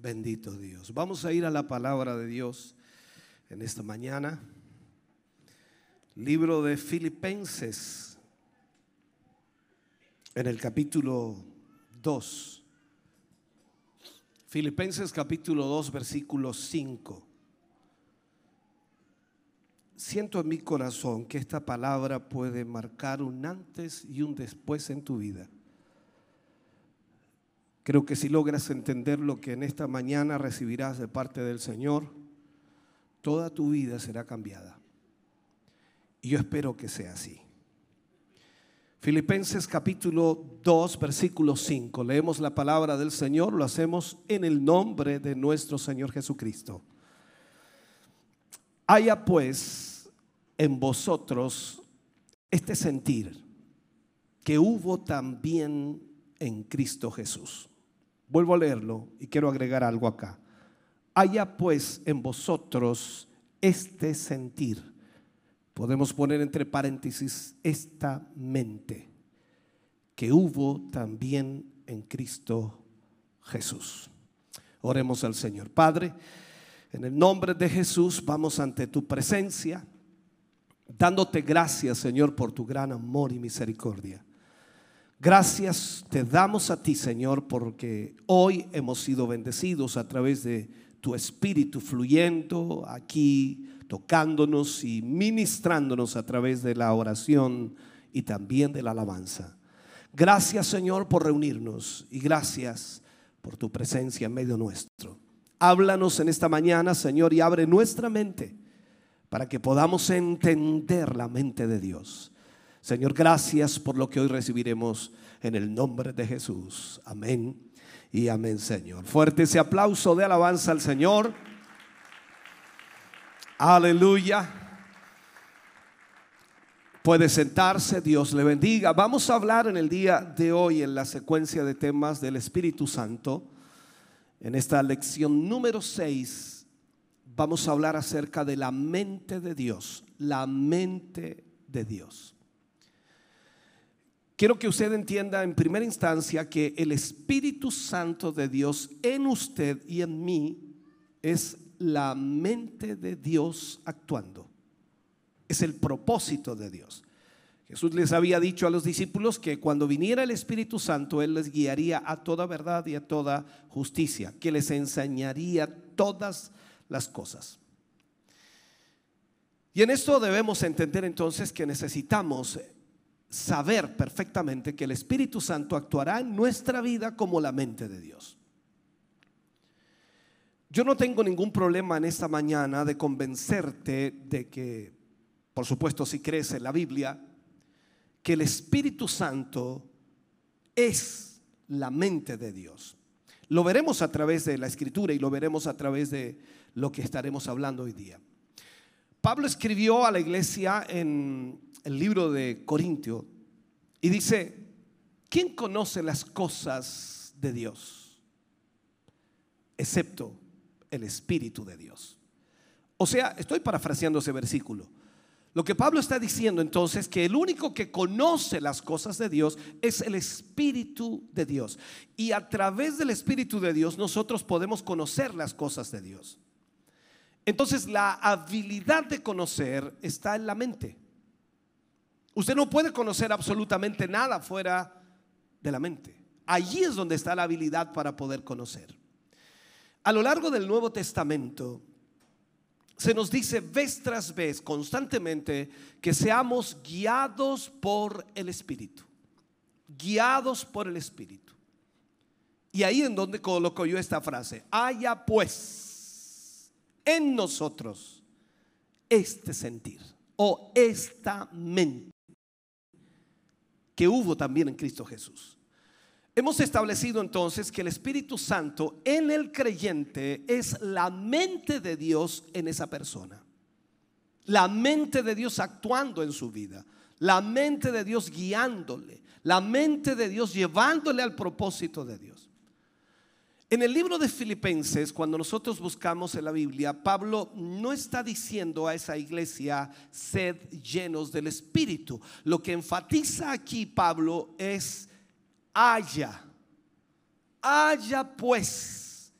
Bendito Dios. Vamos a ir a la palabra de Dios en esta mañana. Libro de Filipenses, en el capítulo 2. Filipenses capítulo 2, versículo 5. Siento en mi corazón que esta palabra puede marcar un antes y un después en tu vida. Creo que si logras entender lo que en esta mañana recibirás de parte del Señor, toda tu vida será cambiada. Y yo espero que sea así. Filipenses capítulo 2, versículo 5. Leemos la palabra del Señor, lo hacemos en el nombre de nuestro Señor Jesucristo. Haya pues en vosotros este sentir que hubo también en Cristo Jesús Vuelvo a leerlo y quiero agregar algo acá. Haya pues en vosotros este sentir. Podemos poner entre paréntesis esta mente que hubo también en Cristo Jesús. Oremos al Señor. Padre, en el nombre de Jesús vamos ante tu presencia, dándote gracias, Señor, por tu gran amor y misericordia. Gracias te damos a ti, Señor, porque hoy hemos sido bendecidos a través de tu espíritu fluyendo aquí, tocándonos y ministrándonos a través de la oración y también de la alabanza. Gracias, Señor, por reunirnos y gracias por tu presencia en medio nuestro. Háblanos en esta mañana, Señor, y abre nuestra mente para que podamos entender la mente de Dios. Señor, gracias por lo que hoy recibiremos en el nombre de Jesús. Amén y amén, Señor. Fuerte ese aplauso de alabanza al Señor. Aleluya. Puede sentarse, Dios le bendiga. Vamos a hablar en el día de hoy en la secuencia de temas del Espíritu Santo. En esta lección número 6 vamos a hablar acerca de la mente de Dios, la mente de Dios. Quiero que usted entienda en primera instancia que el Espíritu Santo de Dios en usted y en mí es la mente de Dios actuando. Es el propósito de Dios. Jesús les había dicho a los discípulos que cuando viniera el Espíritu Santo, Él les guiaría a toda verdad y a toda justicia, que les enseñaría todas las cosas. Y en esto debemos entender entonces que necesitamos saber perfectamente que el Espíritu Santo actuará en nuestra vida como la mente de Dios. Yo no tengo ningún problema en esta mañana de convencerte de que, por supuesto, si crees en la Biblia, que el Espíritu Santo es la mente de Dios. Lo veremos a través de la escritura y lo veremos a través de lo que estaremos hablando hoy día. Pablo escribió a la iglesia en el libro de Corintio y dice, ¿quién conoce las cosas de Dios? Excepto el Espíritu de Dios. O sea, estoy parafraseando ese versículo. Lo que Pablo está diciendo entonces es que el único que conoce las cosas de Dios es el Espíritu de Dios. Y a través del Espíritu de Dios nosotros podemos conocer las cosas de Dios. Entonces la habilidad de conocer está en la mente. Usted no puede conocer absolutamente nada fuera de la mente. Allí es donde está la habilidad para poder conocer. A lo largo del Nuevo Testamento se nos dice vez tras vez constantemente que seamos guiados por el Espíritu. Guiados por el Espíritu. Y ahí en donde coloco yo esta frase, haya pues en nosotros este sentir o esta mente que hubo también en Cristo Jesús. Hemos establecido entonces que el Espíritu Santo en el creyente es la mente de Dios en esa persona. La mente de Dios actuando en su vida. La mente de Dios guiándole. La mente de Dios llevándole al propósito de Dios. En el libro de Filipenses, cuando nosotros buscamos en la Biblia, Pablo no está diciendo a esa iglesia, sed llenos del Espíritu. Lo que enfatiza aquí Pablo es haya, haya pues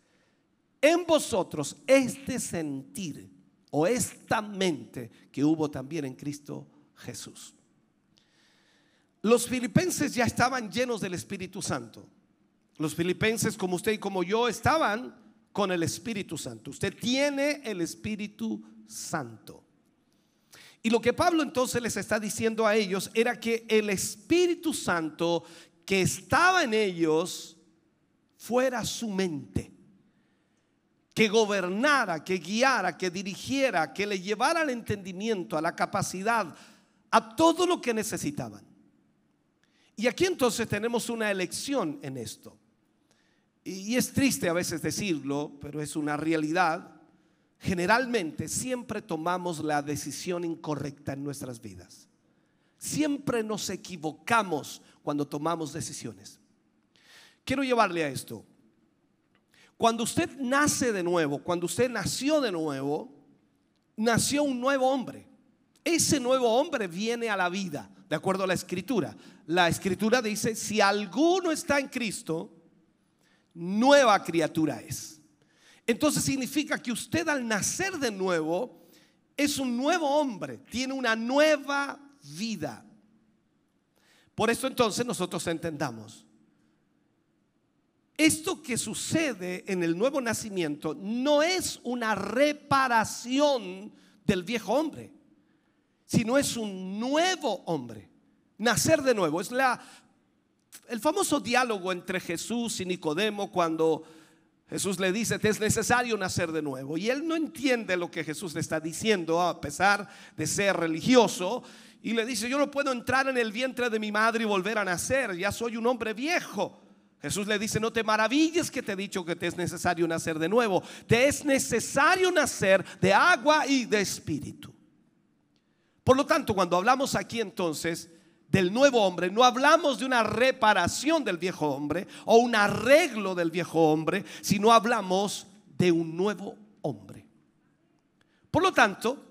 en vosotros este sentir o esta mente que hubo también en Cristo Jesús. Los filipenses ya estaban llenos del Espíritu Santo. Los filipenses, como usted y como yo, estaban con el Espíritu Santo. Usted tiene el Espíritu Santo. Y lo que Pablo entonces les está diciendo a ellos era que el Espíritu Santo que estaba en ellos fuera su mente, que gobernara, que guiara, que dirigiera, que le llevara al entendimiento, a la capacidad, a todo lo que necesitaban. Y aquí entonces tenemos una elección en esto. Y es triste a veces decirlo, pero es una realidad. Generalmente siempre tomamos la decisión incorrecta en nuestras vidas. Siempre nos equivocamos cuando tomamos decisiones. Quiero llevarle a esto. Cuando usted nace de nuevo, cuando usted nació de nuevo, nació un nuevo hombre. Ese nuevo hombre viene a la vida, de acuerdo a la escritura. La escritura dice, si alguno está en Cristo, nueva criatura es. Entonces significa que usted al nacer de nuevo es un nuevo hombre, tiene una nueva vida. Por eso entonces nosotros entendamos. Esto que sucede en el nuevo nacimiento no es una reparación del viejo hombre, sino es un nuevo hombre. Nacer de nuevo. Es la, el famoso diálogo entre Jesús y Nicodemo cuando Jesús le dice, te es necesario nacer de nuevo. Y él no entiende lo que Jesús le está diciendo, a pesar de ser religioso y le dice, yo no puedo entrar en el vientre de mi madre y volver a nacer, ya soy un hombre viejo. Jesús le dice, no te maravilles que te he dicho que te es necesario nacer de nuevo, te es necesario nacer de agua y de espíritu. Por lo tanto, cuando hablamos aquí entonces del nuevo hombre, no hablamos de una reparación del viejo hombre o un arreglo del viejo hombre, sino hablamos de un nuevo hombre. Por lo tanto,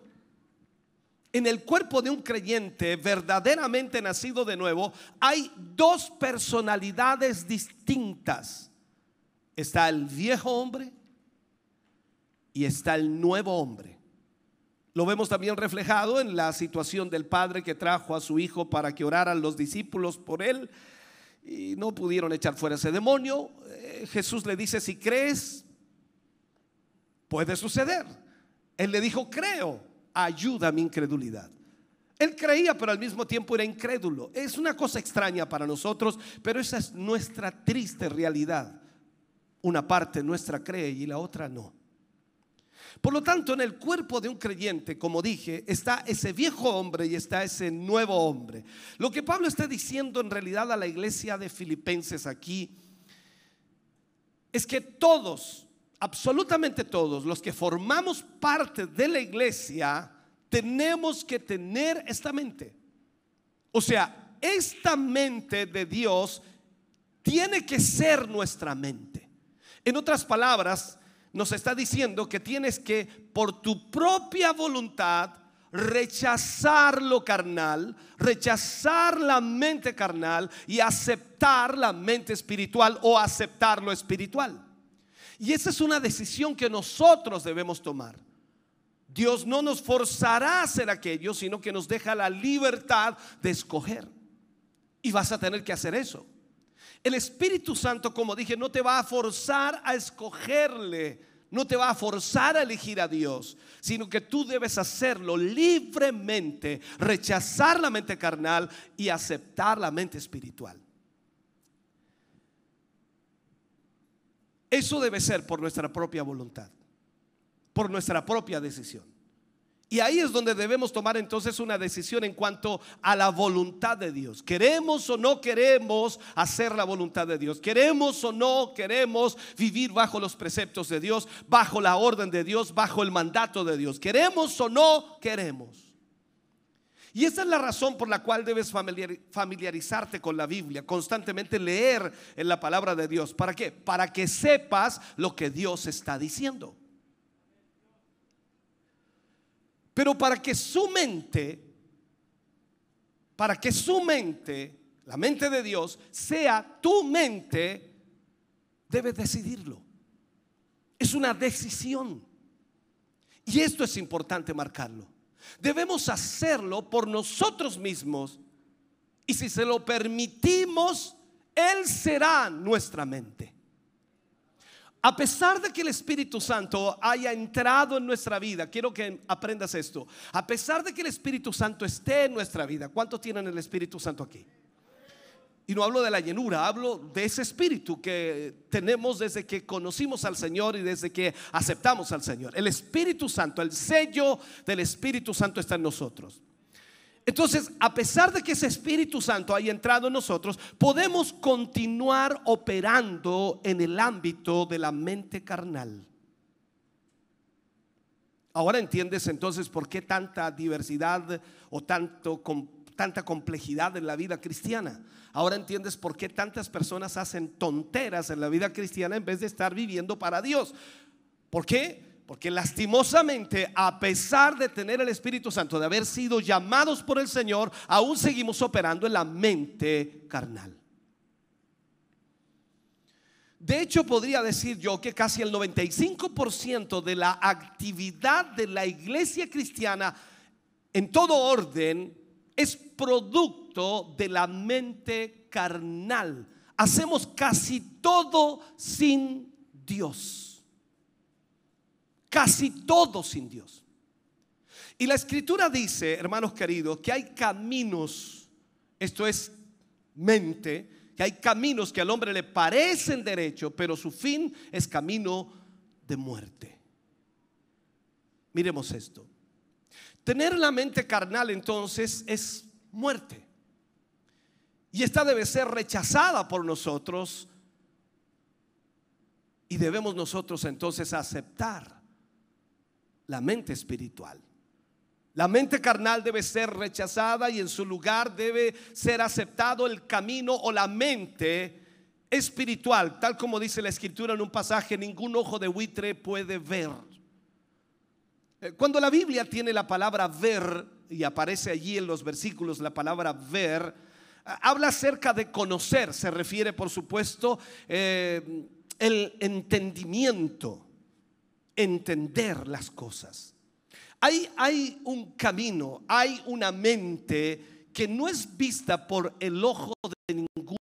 en el cuerpo de un creyente verdaderamente nacido de nuevo hay dos personalidades distintas. Está el viejo hombre y está el nuevo hombre. Lo vemos también reflejado en la situación del padre que trajo a su hijo para que oraran los discípulos por él y no pudieron echar fuera ese demonio. Eh, Jesús le dice, si crees, puede suceder. Él le dijo, creo ayuda a mi incredulidad. Él creía, pero al mismo tiempo era incrédulo. Es una cosa extraña para nosotros, pero esa es nuestra triste realidad. Una parte nuestra cree y la otra no. Por lo tanto, en el cuerpo de un creyente, como dije, está ese viejo hombre y está ese nuevo hombre. Lo que Pablo está diciendo en realidad a la iglesia de Filipenses aquí es que todos absolutamente todos los que formamos parte de la iglesia, tenemos que tener esta mente. O sea, esta mente de Dios tiene que ser nuestra mente. En otras palabras, nos está diciendo que tienes que, por tu propia voluntad, rechazar lo carnal, rechazar la mente carnal y aceptar la mente espiritual o aceptar lo espiritual. Y esa es una decisión que nosotros debemos tomar. Dios no nos forzará a hacer aquello, sino que nos deja la libertad de escoger. Y vas a tener que hacer eso. El Espíritu Santo, como dije, no te va a forzar a escogerle, no te va a forzar a elegir a Dios, sino que tú debes hacerlo libremente, rechazar la mente carnal y aceptar la mente espiritual. Eso debe ser por nuestra propia voluntad, por nuestra propia decisión. Y ahí es donde debemos tomar entonces una decisión en cuanto a la voluntad de Dios. ¿Queremos o no queremos hacer la voluntad de Dios? ¿Queremos o no queremos vivir bajo los preceptos de Dios, bajo la orden de Dios, bajo el mandato de Dios? ¿Queremos o no queremos? Y esa es la razón por la cual debes familiarizarte con la Biblia, constantemente leer en la palabra de Dios. ¿Para qué? Para que sepas lo que Dios está diciendo. Pero para que su mente, para que su mente, la mente de Dios, sea tu mente, debes decidirlo. Es una decisión. Y esto es importante marcarlo. Debemos hacerlo por nosotros mismos. Y si se lo permitimos, Él será nuestra mente. A pesar de que el Espíritu Santo haya entrado en nuestra vida, quiero que aprendas esto. A pesar de que el Espíritu Santo esté en nuestra vida, ¿cuántos tienen el Espíritu Santo aquí? Y no hablo de la llenura, hablo de ese espíritu que tenemos desde que conocimos al Señor y desde que aceptamos al Señor. El Espíritu Santo, el sello del Espíritu Santo está en nosotros. Entonces, a pesar de que ese Espíritu Santo haya entrado en nosotros, podemos continuar operando en el ámbito de la mente carnal. Ahora entiendes entonces por qué tanta diversidad o tanto, tanta complejidad en la vida cristiana. Ahora entiendes por qué tantas personas hacen tonteras en la vida cristiana en vez de estar viviendo para Dios. ¿Por qué? Porque lastimosamente, a pesar de tener el Espíritu Santo, de haber sido llamados por el Señor, aún seguimos operando en la mente carnal. De hecho, podría decir yo que casi el 95% de la actividad de la iglesia cristiana en todo orden es producto de la mente carnal. Hacemos casi todo sin Dios casi todo sin Dios. Y la escritura dice, hermanos queridos, que hay caminos, esto es mente, que hay caminos que al hombre le parecen derecho, pero su fin es camino de muerte. Miremos esto. Tener la mente carnal entonces es muerte. Y esta debe ser rechazada por nosotros y debemos nosotros entonces aceptar la mente espiritual. La mente carnal debe ser rechazada y en su lugar debe ser aceptado el camino o la mente espiritual, tal como dice la escritura en un pasaje, ningún ojo de buitre puede ver. Eh, cuando la Biblia tiene la palabra ver y aparece allí en los versículos la palabra ver, habla acerca de conocer, se refiere por supuesto eh, el entendimiento entender las cosas. Hay, hay un camino, hay una mente que no es vista por el ojo de ningún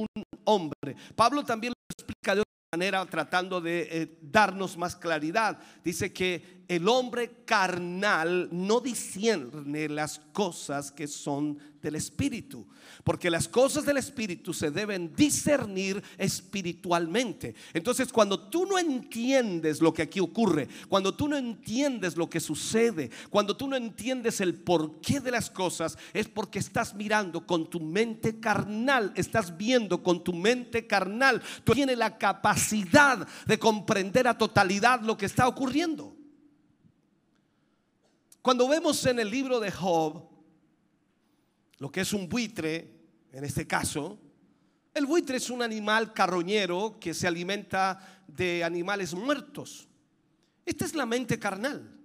hombre. Pablo también lo explica de otra manera tratando de eh, darnos más claridad. Dice que el hombre carnal no discierne las cosas que son del Espíritu. Porque las cosas del Espíritu se deben discernir espiritualmente. Entonces, cuando tú no entiendes lo que aquí ocurre, cuando tú no entiendes lo que sucede, cuando tú no entiendes el porqué de las cosas, es porque estás mirando con tu mente carnal, estás viendo con tu mente carnal. Tú tienes la capacidad de comprender a totalidad lo que está ocurriendo. Cuando vemos en el libro de Job, lo que es un buitre, en este caso, el buitre es un animal carroñero que se alimenta de animales muertos. Esta es la mente carnal.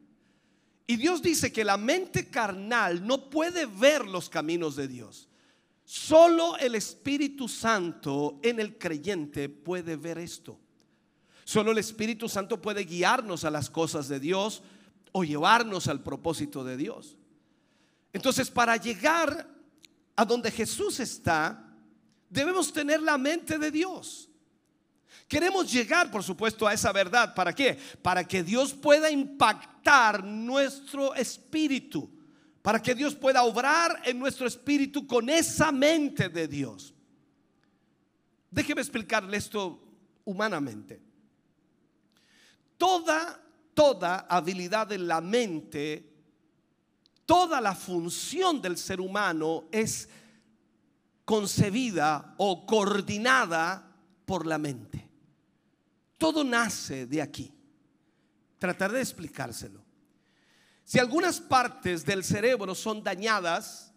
Y Dios dice que la mente carnal no puede ver los caminos de Dios. Solo el Espíritu Santo en el creyente puede ver esto. Solo el Espíritu Santo puede guiarnos a las cosas de Dios o llevarnos al propósito de Dios. Entonces, para llegar a donde Jesús está, debemos tener la mente de Dios. Queremos llegar, por supuesto, a esa verdad. ¿Para qué? Para que Dios pueda impactar nuestro espíritu. Para que Dios pueda obrar en nuestro espíritu con esa mente de Dios. Déjeme explicarle esto humanamente. Toda, toda habilidad en la mente toda la función del ser humano es concebida o coordinada por la mente. Todo nace de aquí. Trataré de explicárselo. Si algunas partes del cerebro son dañadas,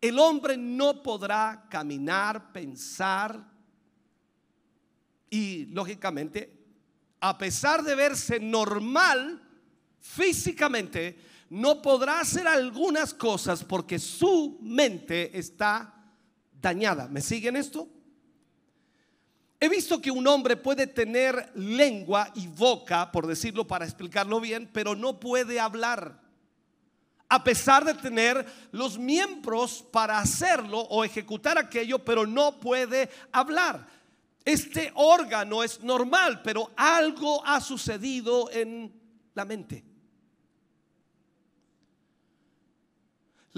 el hombre no podrá caminar, pensar y, lógicamente, a pesar de verse normal físicamente, no podrá hacer algunas cosas porque su mente está dañada. ¿Me siguen esto? He visto que un hombre puede tener lengua y boca, por decirlo para explicarlo bien, pero no puede hablar. A pesar de tener los miembros para hacerlo o ejecutar aquello, pero no puede hablar. Este órgano es normal, pero algo ha sucedido en la mente.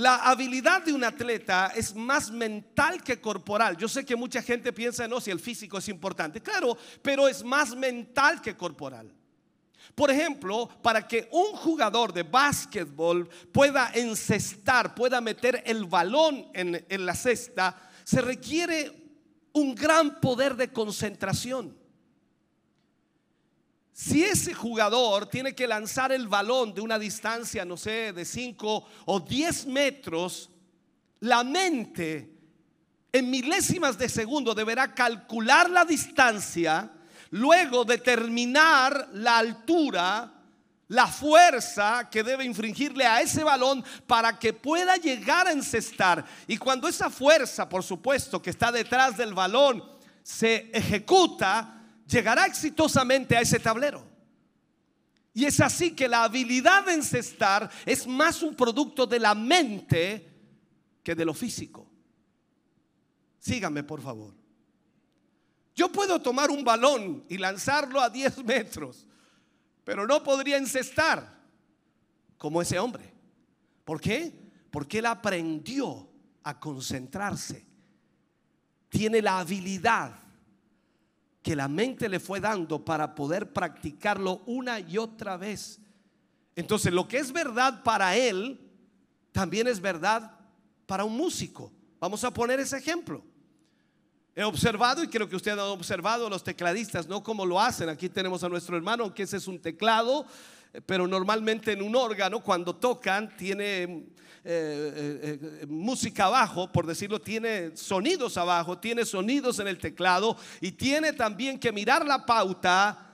La habilidad de un atleta es más mental que corporal. Yo sé que mucha gente piensa, no, si el físico es importante. Claro, pero es más mental que corporal. Por ejemplo, para que un jugador de básquetbol pueda encestar, pueda meter el balón en, en la cesta, se requiere un gran poder de concentración. Si ese jugador tiene que lanzar el balón de una distancia, no sé, de 5 o 10 metros, la mente en milésimas de segundo deberá calcular la distancia, luego determinar la altura, la fuerza que debe infringirle a ese balón para que pueda llegar a encestar. Y cuando esa fuerza, por supuesto, que está detrás del balón, se ejecuta, llegará exitosamente a ese tablero. Y es así que la habilidad de encestar es más un producto de la mente que de lo físico. Síganme, por favor. Yo puedo tomar un balón y lanzarlo a 10 metros, pero no podría encestar como ese hombre. ¿Por qué? Porque él aprendió a concentrarse. Tiene la habilidad que la mente le fue dando para poder practicarlo una y otra vez. Entonces, lo que es verdad para él, también es verdad para un músico. Vamos a poner ese ejemplo. He observado, y creo que usted ha observado los tecladistas, no como lo hacen. Aquí tenemos a nuestro hermano, que ese es un teclado, pero normalmente en un órgano, cuando tocan, tiene eh, eh, eh, música abajo, por decirlo, tiene sonidos abajo, tiene sonidos en el teclado y tiene también que mirar la pauta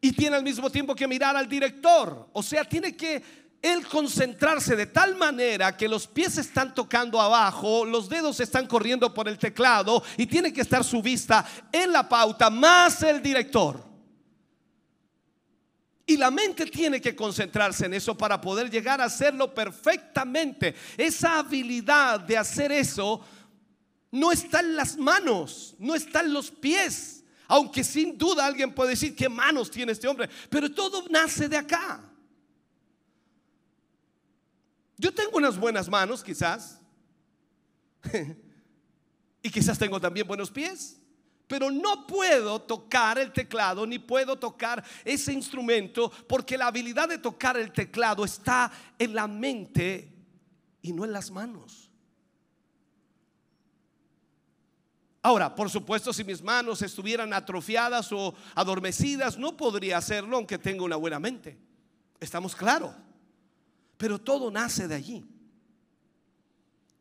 y tiene al mismo tiempo que mirar al director. O sea, tiene que él concentrarse de tal manera que los pies están tocando abajo, los dedos están corriendo por el teclado y tiene que estar su vista en la pauta más el director. Y la mente tiene que concentrarse en eso para poder llegar a hacerlo perfectamente. Esa habilidad de hacer eso no está en las manos, no está en los pies. Aunque sin duda alguien puede decir qué manos tiene este hombre, pero todo nace de acá. Yo tengo unas buenas manos, quizás. y quizás tengo también buenos pies pero no puedo tocar el teclado ni puedo tocar ese instrumento porque la habilidad de tocar el teclado está en la mente y no en las manos. Ahora, por supuesto, si mis manos estuvieran atrofiadas o adormecidas, no podría hacerlo aunque tenga una buena mente. Estamos claros. Pero todo nace de allí.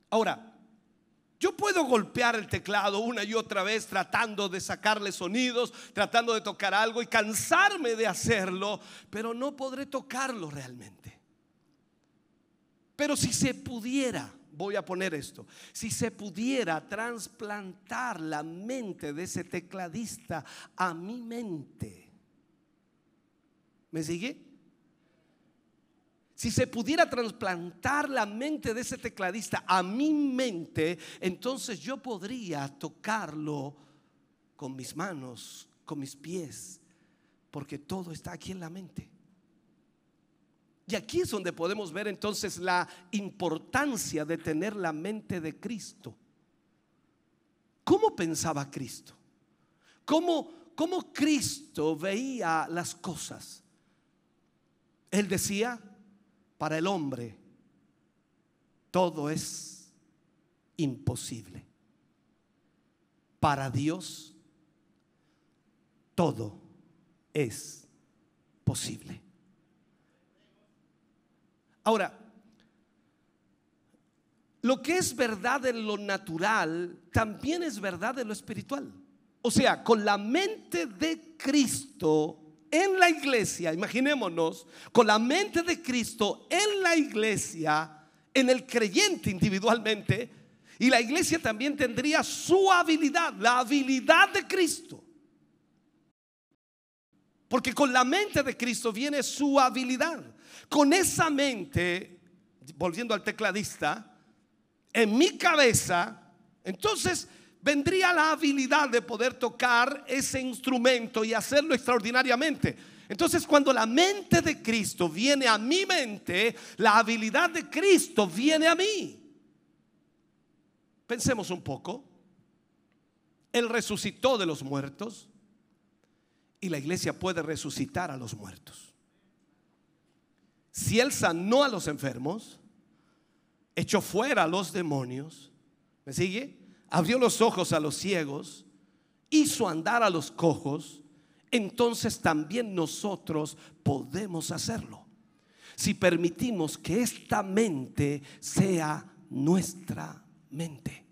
Ahora, yo puedo golpear el teclado una y otra vez tratando de sacarle sonidos, tratando de tocar algo y cansarme de hacerlo, pero no podré tocarlo realmente. Pero si se pudiera, voy a poner esto, si se pudiera trasplantar la mente de ese tecladista a mi mente, ¿me sigue? Si se pudiera trasplantar la mente de ese tecladista a mi mente, entonces yo podría tocarlo con mis manos, con mis pies, porque todo está aquí en la mente. Y aquí es donde podemos ver entonces la importancia de tener la mente de Cristo. ¿Cómo pensaba Cristo? ¿Cómo, cómo Cristo veía las cosas? Él decía, para el hombre todo es imposible. Para Dios, todo es posible. Ahora, lo que es verdad en lo natural también es verdad en lo espiritual. O sea, con la mente de Cristo en la iglesia, imaginémonos, con la mente de Cristo en la iglesia, en el creyente individualmente, y la iglesia también tendría su habilidad, la habilidad de Cristo. Porque con la mente de Cristo viene su habilidad. Con esa mente, volviendo al tecladista, en mi cabeza, entonces vendría la habilidad de poder tocar ese instrumento y hacerlo extraordinariamente. Entonces cuando la mente de Cristo viene a mi mente, la habilidad de Cristo viene a mí. Pensemos un poco. Él resucitó de los muertos y la iglesia puede resucitar a los muertos. Si Él sanó a los enfermos, echó fuera a los demonios. ¿Me sigue? Abrió los ojos a los ciegos, hizo andar a los cojos, entonces también nosotros podemos hacerlo. Si permitimos que esta mente sea nuestra mente.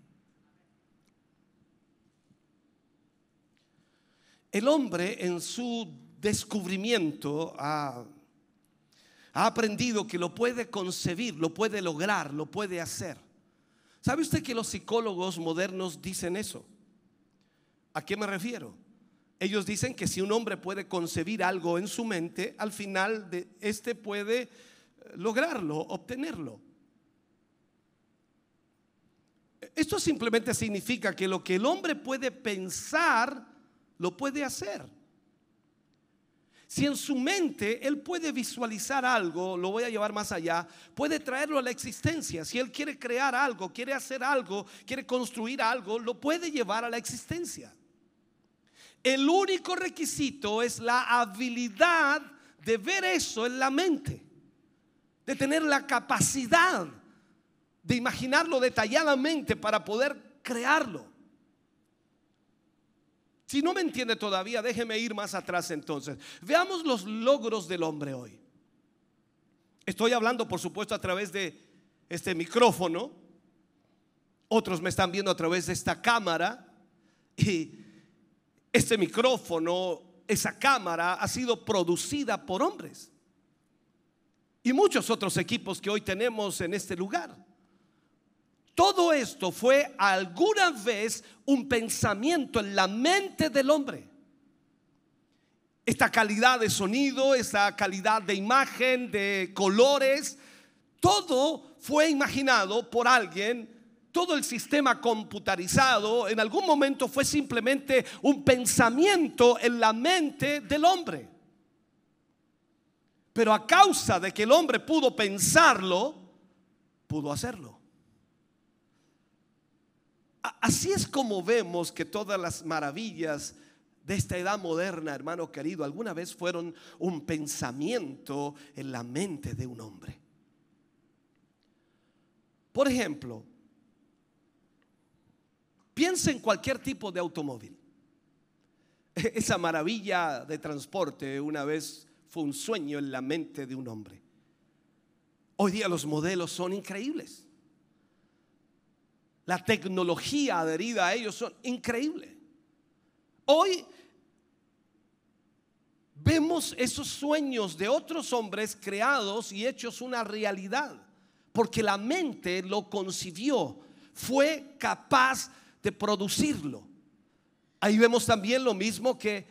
El hombre en su descubrimiento ha aprendido que lo puede concebir, lo puede lograr, lo puede hacer. ¿Sabe usted que los psicólogos modernos dicen eso? ¿A qué me refiero? Ellos dicen que si un hombre puede concebir algo en su mente, al final de este puede eh, lograrlo, obtenerlo. Esto simplemente significa que lo que el hombre puede pensar, lo puede hacer. Si en su mente él puede visualizar algo, lo voy a llevar más allá, puede traerlo a la existencia. Si él quiere crear algo, quiere hacer algo, quiere construir algo, lo puede llevar a la existencia. El único requisito es la habilidad de ver eso en la mente, de tener la capacidad de imaginarlo detalladamente para poder crearlo. Si no me entiende todavía, déjeme ir más atrás entonces. Veamos los logros del hombre hoy. Estoy hablando, por supuesto, a través de este micrófono. Otros me están viendo a través de esta cámara. Y este micrófono, esa cámara, ha sido producida por hombres. Y muchos otros equipos que hoy tenemos en este lugar. Todo esto fue alguna vez un pensamiento en la mente del hombre. Esta calidad de sonido, esta calidad de imagen, de colores, todo fue imaginado por alguien. Todo el sistema computarizado en algún momento fue simplemente un pensamiento en la mente del hombre. Pero a causa de que el hombre pudo pensarlo, pudo hacerlo. Así es como vemos que todas las maravillas de esta edad moderna, hermano querido, alguna vez fueron un pensamiento en la mente de un hombre. Por ejemplo, piensa en cualquier tipo de automóvil. Esa maravilla de transporte una vez fue un sueño en la mente de un hombre. Hoy día los modelos son increíbles la tecnología adherida a ellos son increíbles. Hoy vemos esos sueños de otros hombres creados y hechos una realidad, porque la mente lo concibió, fue capaz de producirlo. Ahí vemos también lo mismo que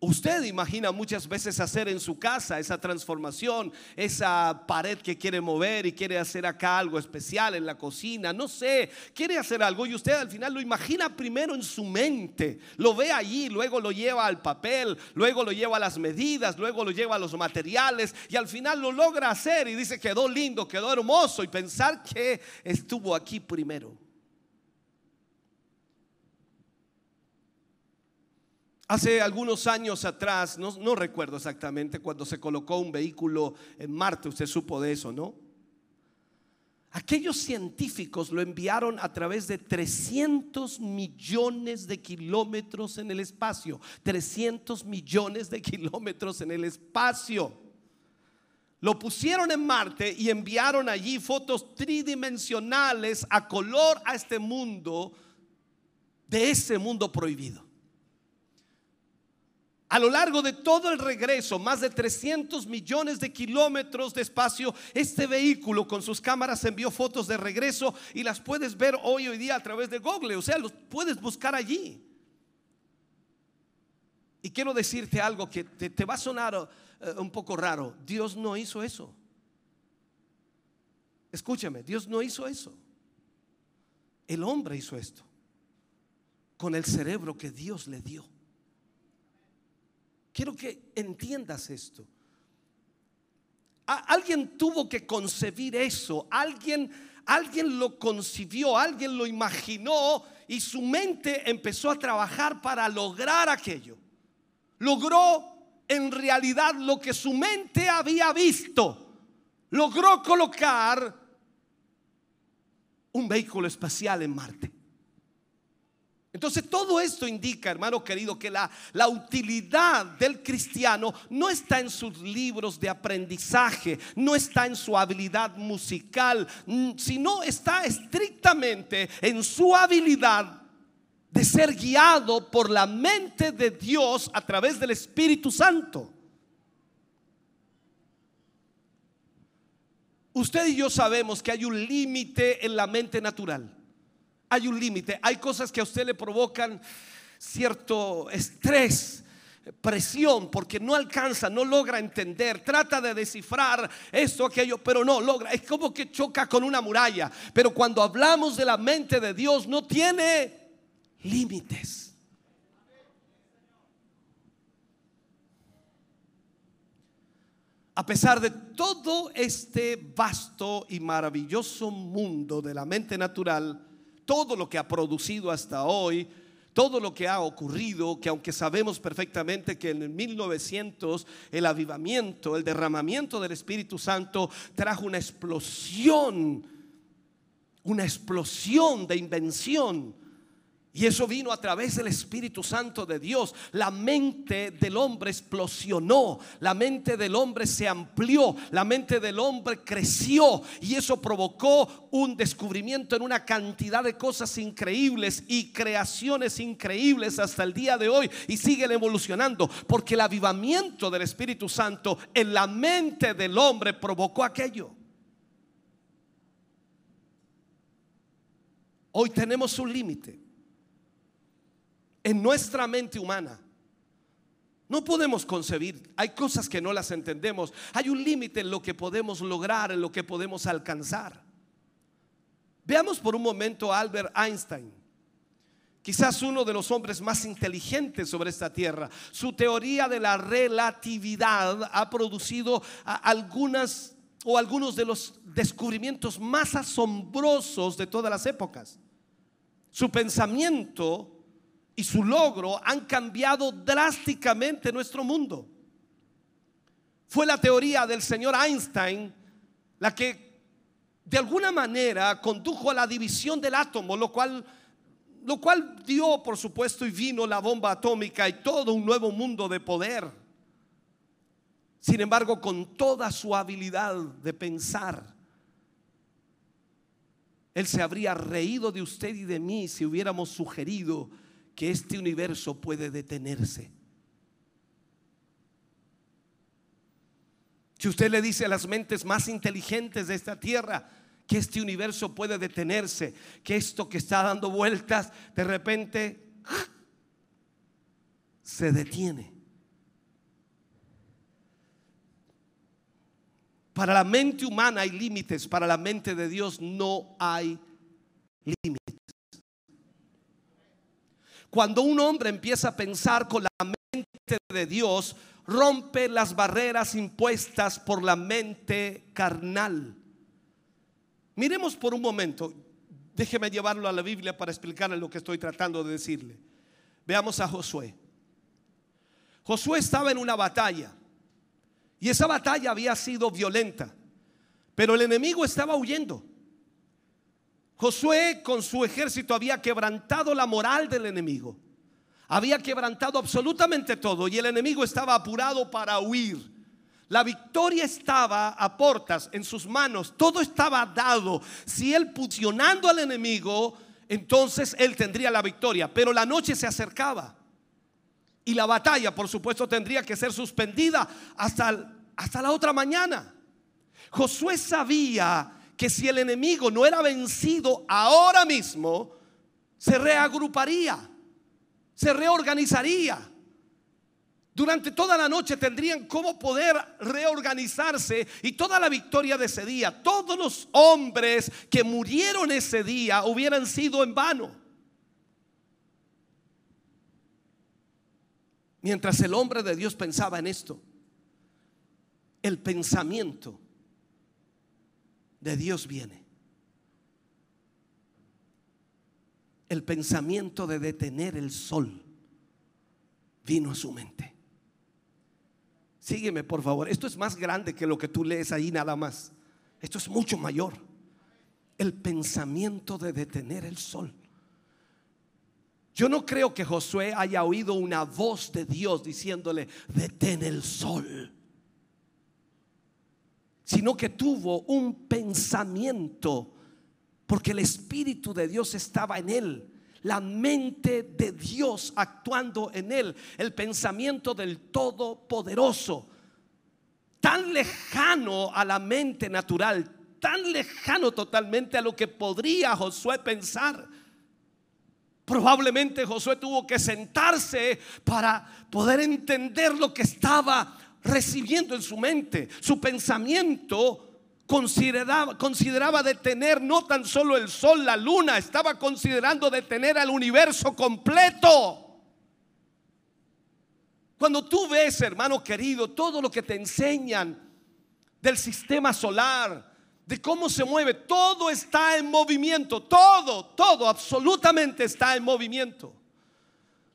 Usted imagina muchas veces hacer en su casa esa transformación, esa pared que quiere mover y quiere hacer acá algo especial en la cocina, no sé, quiere hacer algo y usted al final lo imagina primero en su mente, lo ve allí, luego lo lleva al papel, luego lo lleva a las medidas, luego lo lleva a los materiales y al final lo logra hacer y dice quedó lindo, quedó hermoso y pensar que estuvo aquí primero. Hace algunos años atrás, no, recuerdo exactamente, cuando se colocó un vehículo en Marte, usted supo de eso, ¿no? Aquellos científicos lo enviaron a través de 300 millones de kilómetros en el espacio. 300 millones de kilómetros en el espacio. Lo pusieron en Marte y enviaron allí fotos tridimensionales a color a este mundo, de ese mundo prohibido. A lo largo de todo el regreso, más de 300 millones de kilómetros de espacio, este vehículo con sus cámaras envió fotos de regreso y las puedes ver hoy hoy día a través de Google, o sea, los puedes buscar allí. Y quiero decirte algo que te, va a sonar eh, un poco raro. Dios no hizo eso. Escúchame, Dios no hizo eso. El hombre hizo esto con el cerebro que Dios le dio. Quiero que entiendas esto. alguien tuvo que concebir eso, alguien, alguien lo concibió, alguien lo imaginó y su mente empezó a trabajar para lograr aquello. Logró en realidad lo que su mente había visto. Logró colocar un vehículo espacial en Marte. Entonces todo esto indica, hermano querido, que la, la, utilidad del cristiano no está en sus libros de aprendizaje, no está en su habilidad musical, sino está estrictamente en su habilidad de ser guiado por la mente de Dios a través del Espíritu Santo. Usted y yo sabemos que hay un límite en la mente natural hay un límite. Hay cosas que a usted le provocan cierto estrés, presión, porque no alcanza, no logra entender, trata de descifrar esto, aquello, pero no logra. Es como que choca con una muralla. Pero cuando hablamos de la mente de Dios, no tiene límites. A pesar de todo este vasto y maravilloso mundo de la mente natural, todo lo que ha producido hasta hoy, todo lo que ha ocurrido, que aunque sabemos perfectamente que en el 1900 el avivamiento, el derramamiento del Espíritu Santo trajo una explosión, una explosión de invención y eso vino a través del Espíritu Santo de Dios. La mente del hombre explosionó, la mente del hombre se amplió, la mente del hombre creció y eso provocó un descubrimiento en una cantidad de cosas increíbles y creaciones increíbles hasta el día de hoy y siguen evolucionando porque el avivamiento del Espíritu Santo en la mente del hombre provocó aquello. Hoy tenemos un límite en nuestra mente humana. No podemos concebir, hay cosas que no las entendemos, hay un límite en lo que podemos lograr, en lo que podemos alcanzar. Veamos por un momento a Albert Einstein, quizás uno de los hombres más inteligentes sobre esta tierra. Su teoría de la relatividad ha producido algunas o algunos de los descubrimientos más asombrosos de todas las épocas. Su pensamiento y su logro han cambiado drásticamente nuestro mundo. Fue la teoría del señor Einstein la que de alguna manera condujo a la división del átomo, lo cual, lo cual dio, por supuesto, y vino la bomba atómica y todo un nuevo mundo de poder. Sin embargo, con toda su habilidad de pensar, él se habría reído de usted y de mí si hubiéramos sugerido que este universo puede detenerse. Si usted le dice a las mentes más inteligentes de esta tierra que este universo puede detenerse, que esto que está dando vueltas de repente se detiene. Para la mente humana hay límites, para la mente de Dios no hay límites. Cuando un hombre empieza a pensar con la mente de Dios, rompe las barreras impuestas por la mente carnal. Miremos por un momento, déjeme llevarlo a la Biblia para explicarle lo que estoy tratando de decirle. Veamos a Josué. Josué estaba en una batalla y esa batalla había sido violenta, pero el enemigo estaba huyendo. Josué con su ejército había quebrantado la moral del enemigo. Había quebrantado absolutamente todo y el enemigo estaba apurado para huir. La victoria estaba a portas, en sus manos, todo estaba dado. Si él fusionando al enemigo, entonces él tendría la victoria. Pero la noche se acercaba y la batalla, por supuesto, tendría que ser suspendida hasta, hasta la otra mañana. Josué sabía que si el enemigo no era vencido ahora mismo, se reagruparía, se reorganizaría. Durante toda la noche tendrían cómo poder reorganizarse y toda la victoria de ese día, todos los hombres que murieron ese día hubieran sido en vano. Mientras el hombre de Dios pensaba en esto, el pensamiento de Dios viene. El pensamiento de detener el sol vino a su mente. Sígueme, por favor. Esto es más grande que lo que tú lees ahí nada más. Esto es mucho mayor. El pensamiento de detener el sol. Yo no creo que Josué haya oído una voz de Dios diciéndole, detén el sol sino que tuvo un pensamiento, porque el Espíritu de Dios estaba en él, la mente de Dios actuando en él, el pensamiento del Todopoderoso, tan lejano a la mente natural, tan lejano totalmente a lo que podría Josué pensar. Probablemente Josué tuvo que sentarse para poder entender lo que estaba recibiendo en su mente. Su pensamiento consideraba, consideraba detener no tan solo el sol, la luna, estaba considerando detener al universo completo. Cuando tú ves, hermano querido, todo lo que te enseñan del sistema solar, de cómo se mueve, todo está en movimiento, todo, todo, absolutamente está en movimiento.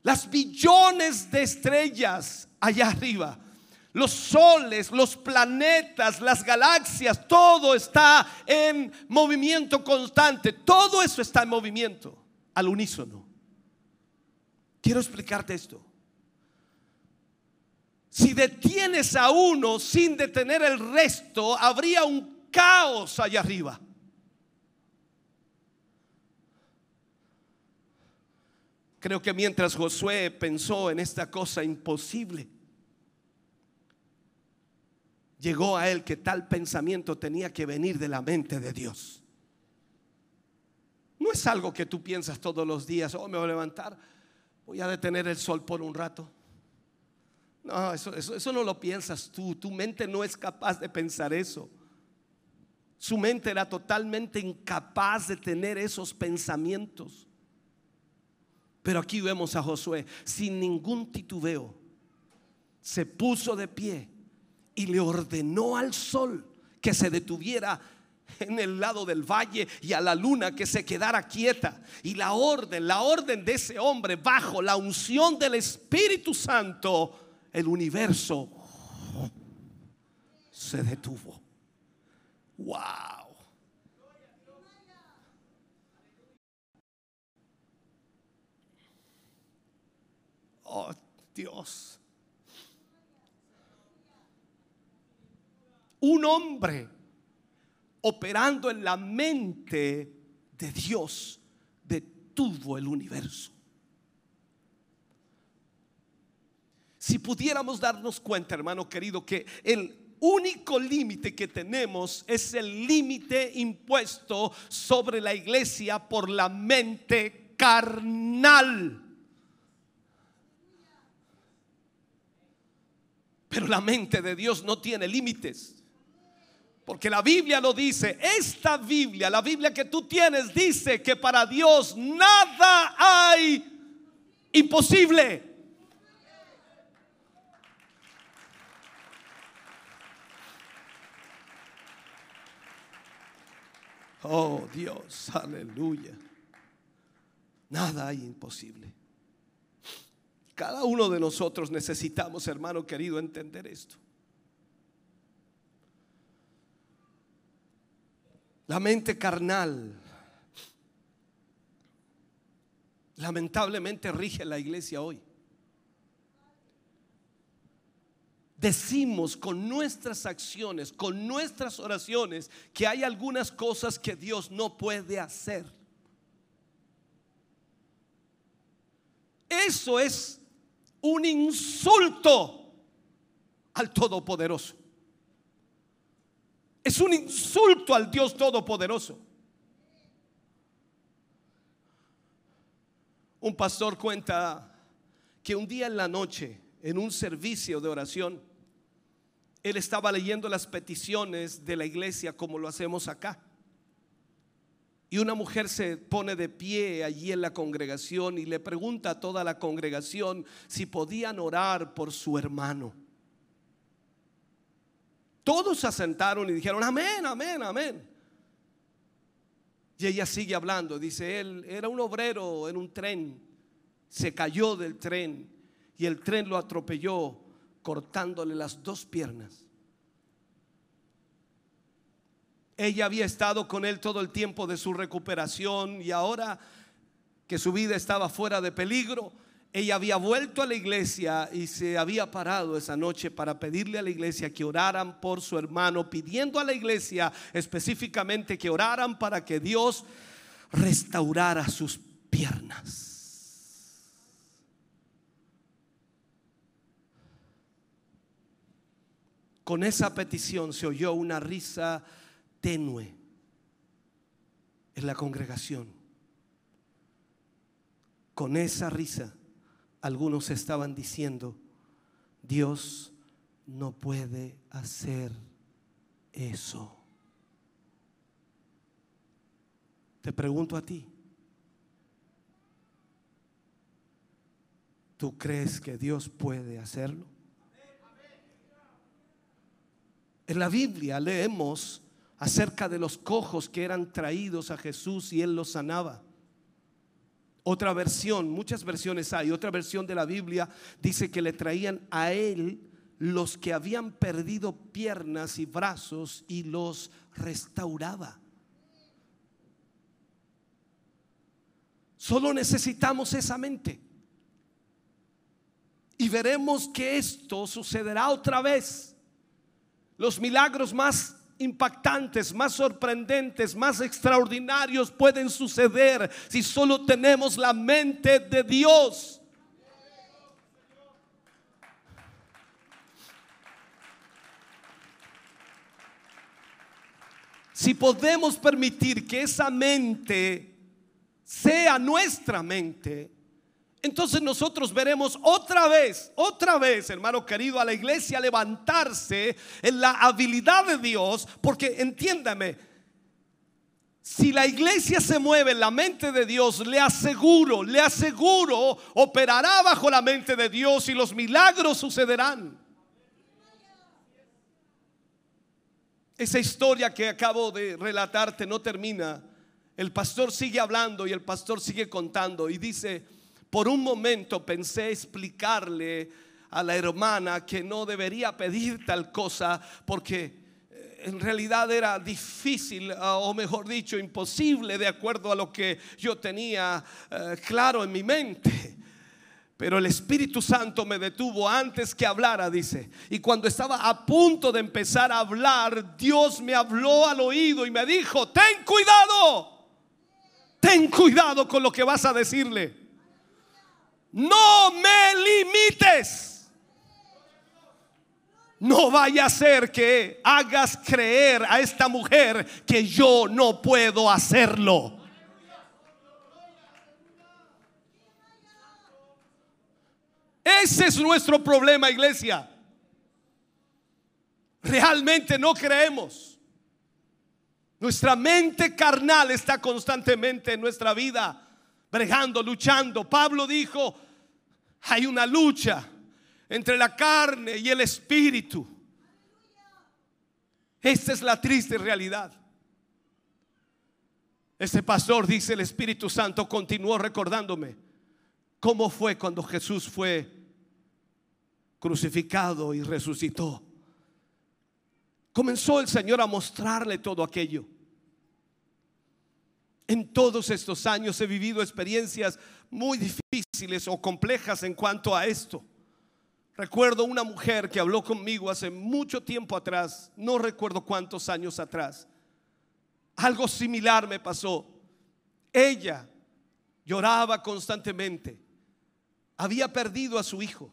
Las billones de estrellas allá arriba los soles, los planetas, las galaxias, todo está en movimiento constante. Todo eso está en movimiento al unísono. Quiero explicarte esto. Si detienes a uno sin detener el resto, habría un caos allá arriba. Creo que mientras Josué pensó en esta cosa imposible, llegó a él que tal pensamiento tenía que venir de la mente de Dios. No es algo que tú piensas todos los días, oh, me voy a levantar, voy a detener el sol por un rato. No, eso, eso, no lo piensas tú, tu mente no es capaz de pensar eso. Su mente era totalmente incapaz de tener esos pensamientos. Pero aquí vemos a Josué sin ningún titubeo. Se puso de pie y le ordenó al sol que se detuviera en el lado del valle y a la luna que se quedara quieta. Y la orden, la orden de ese hombre bajo la unción del Espíritu Santo, el universo se detuvo. Wow. Oh, Dios. Un hombre operando en la mente de Dios detuvo el universo. Si pudiéramos darnos cuenta, hermano querido, que el único límite que tenemos es el límite impuesto sobre la iglesia por la mente carnal. Pero la mente de Dios no tiene límites. Porque la Biblia lo dice, esta Biblia, la Biblia que tú tienes, dice que para Dios nada hay imposible. Oh Dios, aleluya. Nada hay imposible. Cada uno de nosotros necesitamos, hermano querido, entender esto. La mente carnal lamentablemente rige la iglesia hoy. Decimos con nuestras acciones, con nuestras oraciones, que hay algunas cosas que Dios no puede hacer. Eso es un insulto al Todopoderoso. Es un insulto al Dios Todopoderoso. Un pastor cuenta que un día en la noche, en un servicio de oración, él estaba leyendo las peticiones de la iglesia como lo hacemos acá. Y una mujer se pone de pie allí en la congregación y le pregunta a toda la congregación si podían orar por su hermano. Todos se asentaron y dijeron, amén, amén, amén. Y ella sigue hablando, dice, él era un obrero en un tren, se cayó del tren y el tren lo atropelló cortándole las dos piernas. Ella había estado con él todo el tiempo de su recuperación y ahora que su vida estaba fuera de peligro, ella había vuelto a la iglesia y se había parado esa noche para pedirle a la iglesia que oraran por su hermano, pidiendo a la iglesia específicamente que oraran para que Dios restaurara sus piernas. Con esa petición se oyó una risa tenue en la congregación. Con esa risa, algunos estaban diciendo, Dios no puede hacer eso. Te pregunto a ti, ¿tú crees que Dios puede hacerlo? En la Biblia leemos acerca de los cojos que eran traídos a Jesús y él los sanaba. Otra versión, muchas versiones hay, otra versión de la Biblia dice que le traían a él los que habían perdido piernas y brazos y los restauraba. Solo necesitamos esa mente. Y veremos que esto sucederá otra vez. Los milagros más impactantes, más sorprendentes, más extraordinarios pueden suceder si solo tenemos la mente de Dios. Si podemos permitir que esa mente sea nuestra mente, entonces nosotros veremos otra vez, otra vez, hermano querido, a la iglesia levantarse en la habilidad de Dios, porque entiéndame, si la iglesia se mueve en la mente de Dios, le aseguro, le aseguro, operará bajo la mente de Dios y los milagros sucederán. Esa historia que acabo de relatarte no termina. El pastor sigue hablando y el pastor sigue contando y dice, por un momento pensé explicarle a la hermana que no debería pedir tal cosa porque eh, en realidad era difícil, ah, o mejor dicho, imposible de acuerdo a lo que yo tenía eh, claro en mi mente. Pero el Espíritu Santo me detuvo antes que hablara, dice. Y cuando estaba a punto de empezar a hablar, Dios me habló al oído y me dijo, ten cuidado, ten cuidado con lo que vas a decirle no me limites. No vaya a ser que hagas creer a esta mujer que yo no puedo hacerlo. Ese es nuestro problema, iglesia. Realmente no creemos. Nuestra mente carnal está constantemente en nuestra vida, bregando, luchando. Pablo dijo, hay una lucha entre la carne y el espíritu. Esta es la triste realidad. Ese pastor dice, el Espíritu Santo continuó recordándome cómo fue cuando Jesús fue crucificado y resucitó. Comenzó el Señor a mostrarle todo aquello. En todos estos años he vivido experiencias muy difíciles o complejas en cuanto a esto. Recuerdo una mujer que habló conmigo hace mucho tiempo atrás, no recuerdo cuántos años atrás. Algo similar me pasó. Ella lloraba constantemente. Había perdido a su hijo.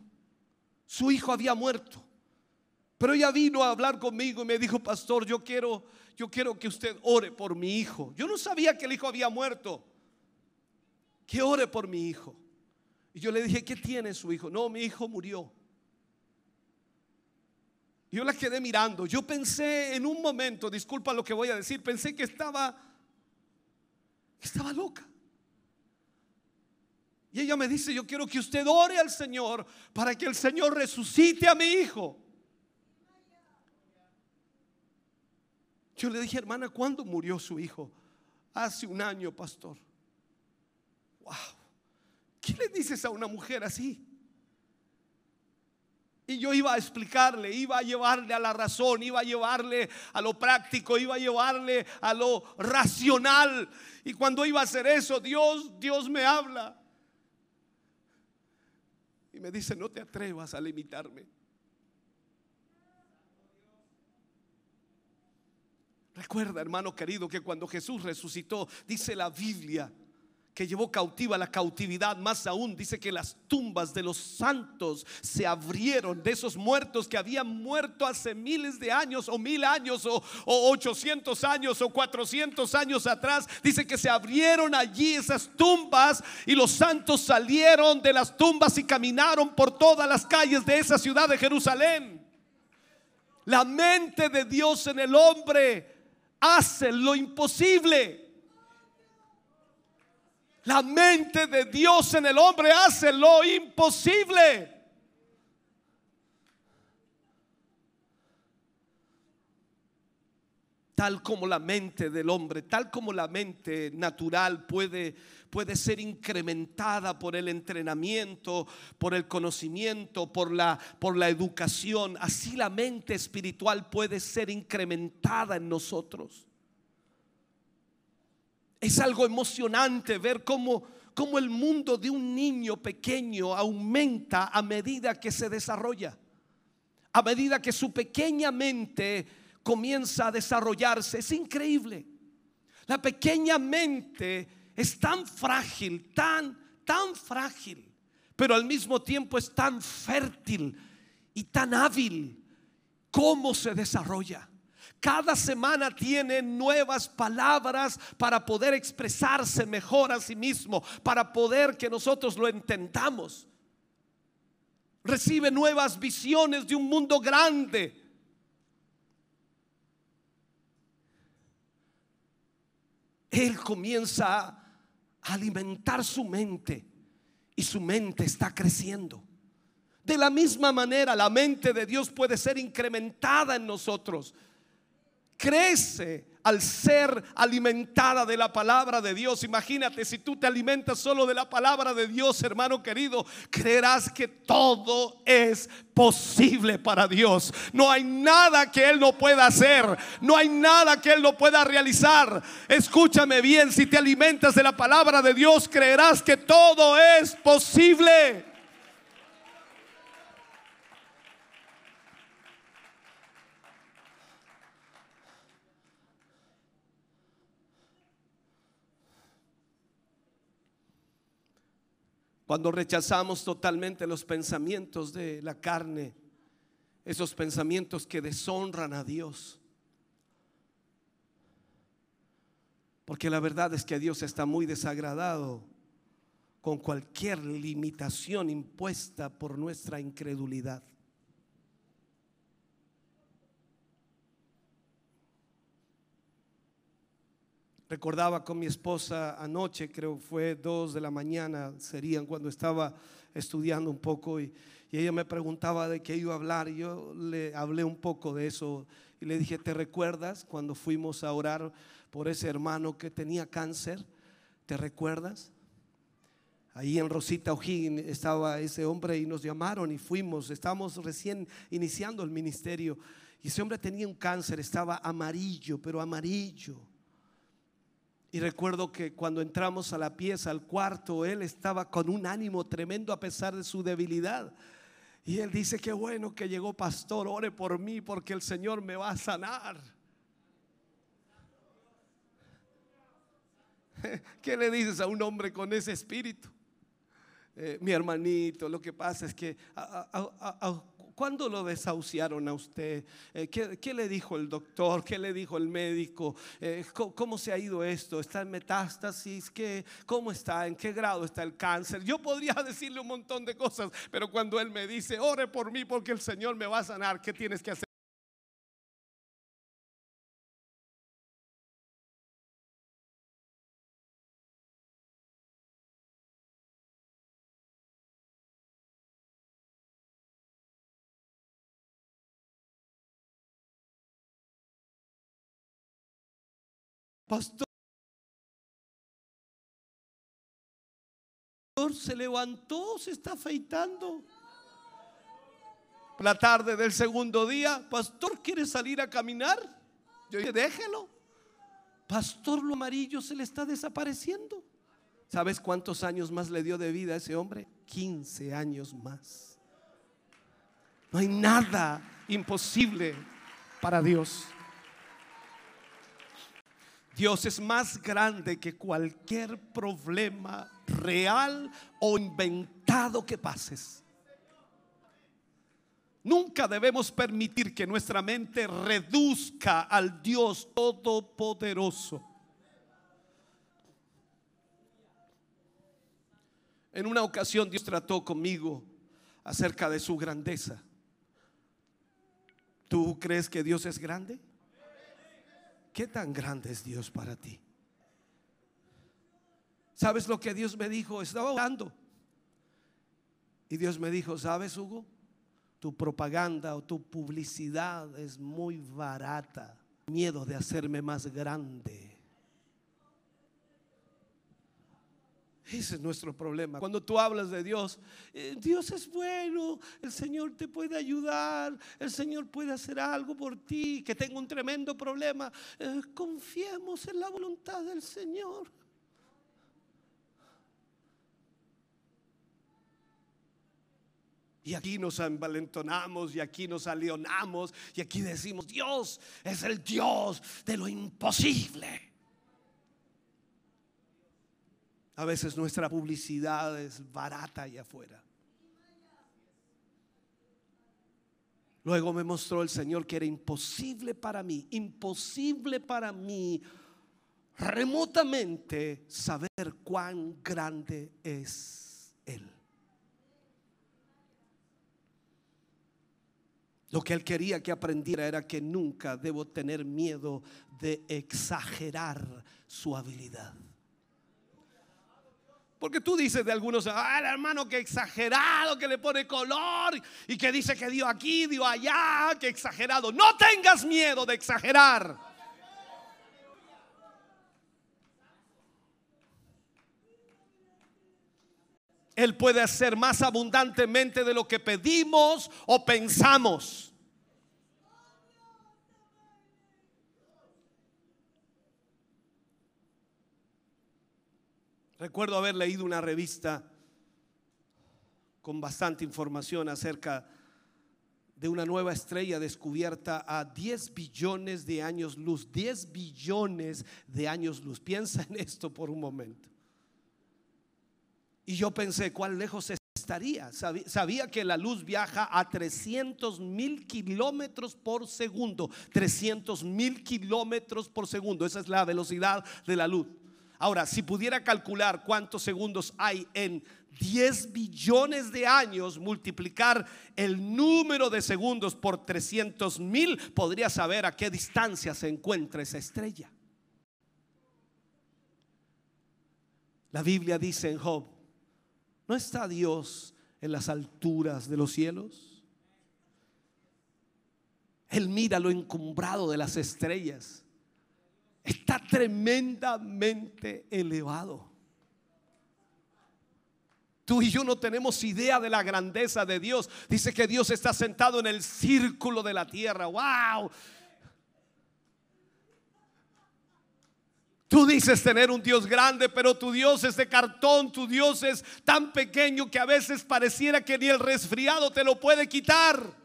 Su hijo había muerto. Pero ella vino a hablar conmigo y me dijo, pastor, yo quiero, yo quiero que usted ore por mi hijo. Yo no sabía que el hijo había muerto. Que ore por mi hijo. Y yo le dije, ¿qué tiene su hijo? No, mi hijo murió. Yo la quedé mirando. Yo pensé en un momento, disculpa lo que voy a decir, pensé que estaba, estaba loca. Y ella me dice, yo quiero que usted ore al Señor para que el Señor resucite a mi hijo. Yo le dije, hermana, ¿cuándo murió su hijo? Hace un año, pastor. Wow. ¿Qué le dices a una mujer así? Y yo iba a explicarle, iba a llevarle a la razón, iba a llevarle a lo práctico, iba a llevarle a lo racional. Y cuando iba a hacer eso, Dios, Dios me habla. Y me dice, no te atrevas a limitarme. Recuerda, hermano querido, que cuando Jesús resucitó, dice la Biblia, que llevó cautiva la cautividad, más aún dice que las tumbas de los santos se abrieron, de esos muertos que habían muerto hace miles de años o mil años o, o 800 años o 400 años atrás, dice que se abrieron allí esas tumbas y los santos salieron de las tumbas y caminaron por todas las calles de esa ciudad de Jerusalén. La mente de Dios en el hombre hace lo imposible. La mente de Dios en el hombre hace lo imposible. Tal como la mente del hombre, tal como la mente natural puede, puede ser incrementada por el entrenamiento, por el conocimiento, por la, por la educación, así la mente espiritual puede ser incrementada en nosotros. Es algo emocionante ver cómo, cómo el mundo de un niño pequeño aumenta a medida que se desarrolla. A medida que su pequeña mente comienza a desarrollarse. Es increíble. La pequeña mente es tan frágil, tan, tan frágil, pero al mismo tiempo es tan fértil y tan hábil. ¿Cómo se desarrolla? Cada semana tiene nuevas palabras para poder expresarse mejor a sí mismo, para poder que nosotros lo entendamos. Recibe nuevas visiones de un mundo grande. Él comienza a alimentar su mente y su mente está creciendo. De la misma manera, la mente de Dios puede ser incrementada en nosotros crece al ser alimentada de la palabra de Dios. Imagínate si tú te alimentas solo de la palabra de Dios, hermano querido, creerás que todo es posible para Dios. No hay nada que Él no pueda hacer, no hay nada que Él no pueda realizar. Escúchame bien, si te alimentas de la palabra de Dios, creerás que todo es posible. Cuando rechazamos totalmente los pensamientos de la carne, esos pensamientos que deshonran a Dios. Porque la verdad es que Dios está muy desagradado con cualquier limitación impuesta por nuestra incredulidad. Recordaba con mi esposa anoche, creo fue dos de la mañana, serían cuando estaba estudiando un poco y, ella me preguntaba de qué iba a hablar y yo le hablé un poco de eso y le dije, ¿te recuerdas cuando fuimos a orar por ese hermano que tenía cáncer? ¿Te recuerdas? Ahí en Rosita O'Higgins estaba ese hombre y nos llamaron y fuimos, estábamos recién iniciando el ministerio y ese hombre tenía un cáncer, estaba amarillo, pero amarillo Y recuerdo que cuando entramos a la pieza, al cuarto, él estaba con un ánimo tremendo a pesar de su debilidad. Y él dice, qué bueno que llegó pastor, ore por mí porque el Señor me va a sanar. ¿Qué le dices a un hombre con ese espíritu? Eh, mi hermanito, lo que pasa es que ¿Cuándo lo desahuciaron a usted? Eh, ¿qué, le dijo el doctor? ¿Qué le dijo el médico? Eh, ¿cómo, se ha ido esto? ¿Está en metástasis? ¿Qué, ¿Cómo está? ¿En qué grado está el cáncer? Yo podría decirle un montón de cosas, pero cuando él me dice, ore por mí porque el Señor me va a sanar, ¿qué tienes que hacer? Pastor se levantó, se está afeitando. La tarde del segundo día, pastor, ¿quiere salir a caminar? Yo dije, déjelo. Pastor, lo amarillo se le está desapareciendo. ¿Sabes cuántos años más le dio de vida a ese hombre? 15 años más. No hay nada imposible para Dios. Dios es más grande que cualquier problema real o inventado que pases. Nunca debemos permitir que nuestra mente reduzca al Dios Todopoderoso. En una ocasión Dios trató conmigo acerca de su grandeza. ¿Tú crees que Dios es grande? ¿Qué tan grande es Dios para ti? ¿Sabes lo que Dios me dijo? Estaba orando. Y Dios me dijo, ¿sabes, Hugo? Tu propaganda o tu publicidad es muy barata. Miedo de hacerme más grande. Ese es nuestro problema. Cuando tú hablas de Dios, eh, Dios es bueno, el Señor te puede ayudar, el Señor puede hacer algo por ti, que tengo un tremendo problema. Eh, confiemos en la voluntad del Señor. Y aquí nos envalentonamos y aquí nos alionamos y aquí decimos, Dios es el Dios de lo imposible. A veces nuestra publicidad es barata allá afuera. Luego me mostró el Señor que era imposible para mí, imposible para mí remotamente saber cuán grande es Él. Lo que Él quería que aprendiera era que nunca debo tener miedo de exagerar su habilidad. Porque tú dices de algunos, ah, el hermano que exagerado, que le pone color y que dice que dio aquí, dio allá, que exagerado. No tengas miedo de exagerar. Él puede hacer más abundantemente de lo que pedimos o pensamos. Recuerdo haber leído una revista con bastante información acerca de una nueva estrella descubierta a 10 billones de años luz. 10 billones de años luz. Piensa en esto por un momento. Y yo pensé, ¿cuán lejos estaría? Sabía, que la luz viaja a 300 mil kilómetros por segundo. 300 mil kilómetros por segundo. Esa es la velocidad de la luz. Ahora, si pudiera calcular cuántos segundos hay en 10 billones de años, multiplicar el número de segundos por 300 mil, podría saber a qué distancia se encuentra esa estrella. La Biblia dice en Job, ¿no está Dios en las alturas de los cielos? Él mira lo encumbrado de las estrellas está tremendamente elevado. Tú y yo no tenemos idea de la grandeza de Dios. Dice que Dios está sentado en el círculo de la tierra. ¡Wow! Tú dices tener un Dios grande, pero tu Dios es de cartón, tu Dios es tan pequeño que a veces pareciera que ni el resfriado te lo puede quitar.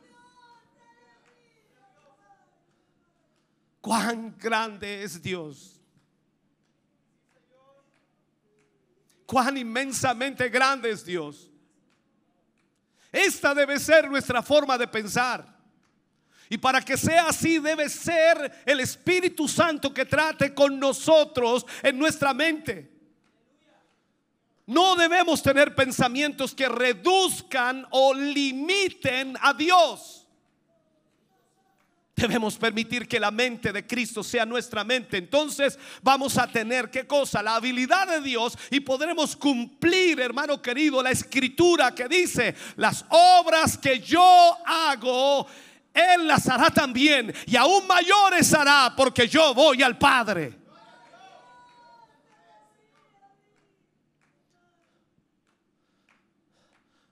Cuán grande es Dios. Cuán inmensamente grande es Dios. Esta debe ser nuestra forma de pensar. Y para que sea así debe ser el Espíritu Santo que trate con nosotros en nuestra mente. No debemos tener pensamientos que reduzcan o limiten a Dios. Debemos permitir que la mente de Cristo sea nuestra mente. Entonces vamos a tener, ¿qué cosa? La habilidad de Dios y podremos cumplir, hermano querido, la escritura que dice, las obras que yo hago él las hará también y aún mayores hará porque yo voy al Padre.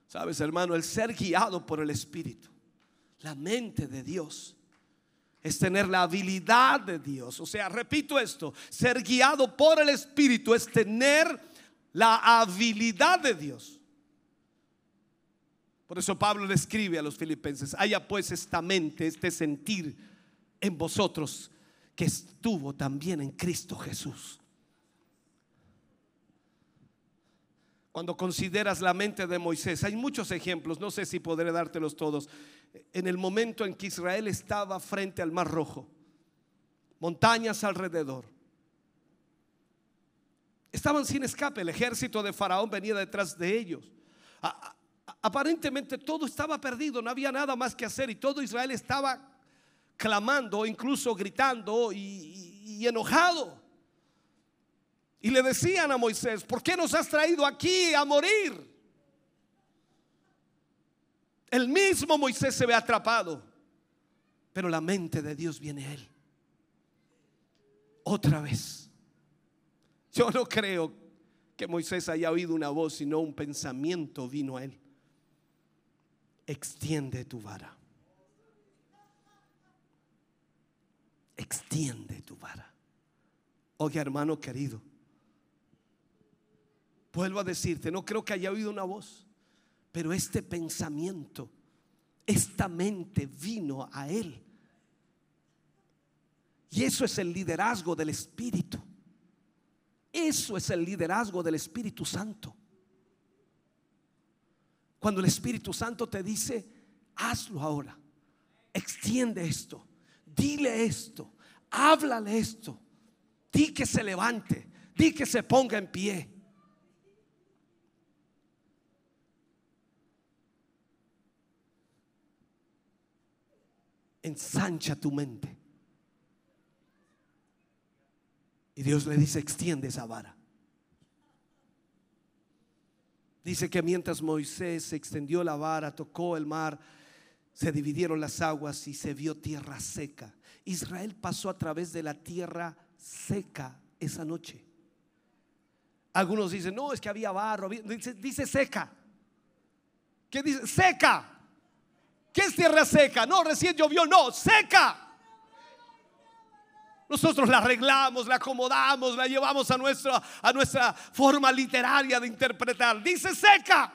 Sabes, hermano, el ser guiado por el Espíritu, la mente de Dios, es tener la habilidad de Dios. O sea, repito esto, ser guiado por el Espíritu es tener la habilidad de Dios. Por eso Pablo le escribe a los filipenses, haya pues esta mente, este sentir en vosotros que estuvo también en Cristo Jesús. Cuando consideras la mente de Moisés, hay muchos ejemplos, no sé si podré dártelos todos. En el momento en que Israel estaba frente al Mar Rojo, montañas alrededor, estaban sin escape, el ejército de Faraón venía detrás de ellos aparentemente todo estaba perdido, no había nada más que hacer y todo Israel estaba clamando, incluso gritando y, enojado. Y le decían a Moisés, ¿por qué nos has traído aquí a morir? El mismo Moisés se ve atrapado, pero la mente de Dios viene a él. Otra vez. Yo no creo que Moisés haya oído una voz, sino un pensamiento vino a él extiende tu vara. Extiende tu vara. Oye, hermano querido, vuelvo a decirte, no creo que haya oído una voz, pero este pensamiento, esta mente vino a él. Y eso es el liderazgo del Espíritu. Eso es el liderazgo del Espíritu Santo. Cuando el Espíritu Santo te dice, hazlo ahora, extiende esto, dile esto, háblale esto, di que se levante, di que se ponga en pie. Ensancha tu mente. Y Dios le dice, extiende esa vara. Dice que mientras Moisés extendió la vara, tocó el mar, se dividieron las aguas y se vio tierra seca. Israel pasó a través de la tierra seca esa noche. Algunos dicen, no, es que había barro, dice, seca. ¿Qué dice? Seca. ¿Qué es tierra seca? No, recién llovió, no, seca. Nosotros la arreglamos, la acomodamos, la llevamos a nuestra, a nuestra forma literaria de interpretar. Dice seca.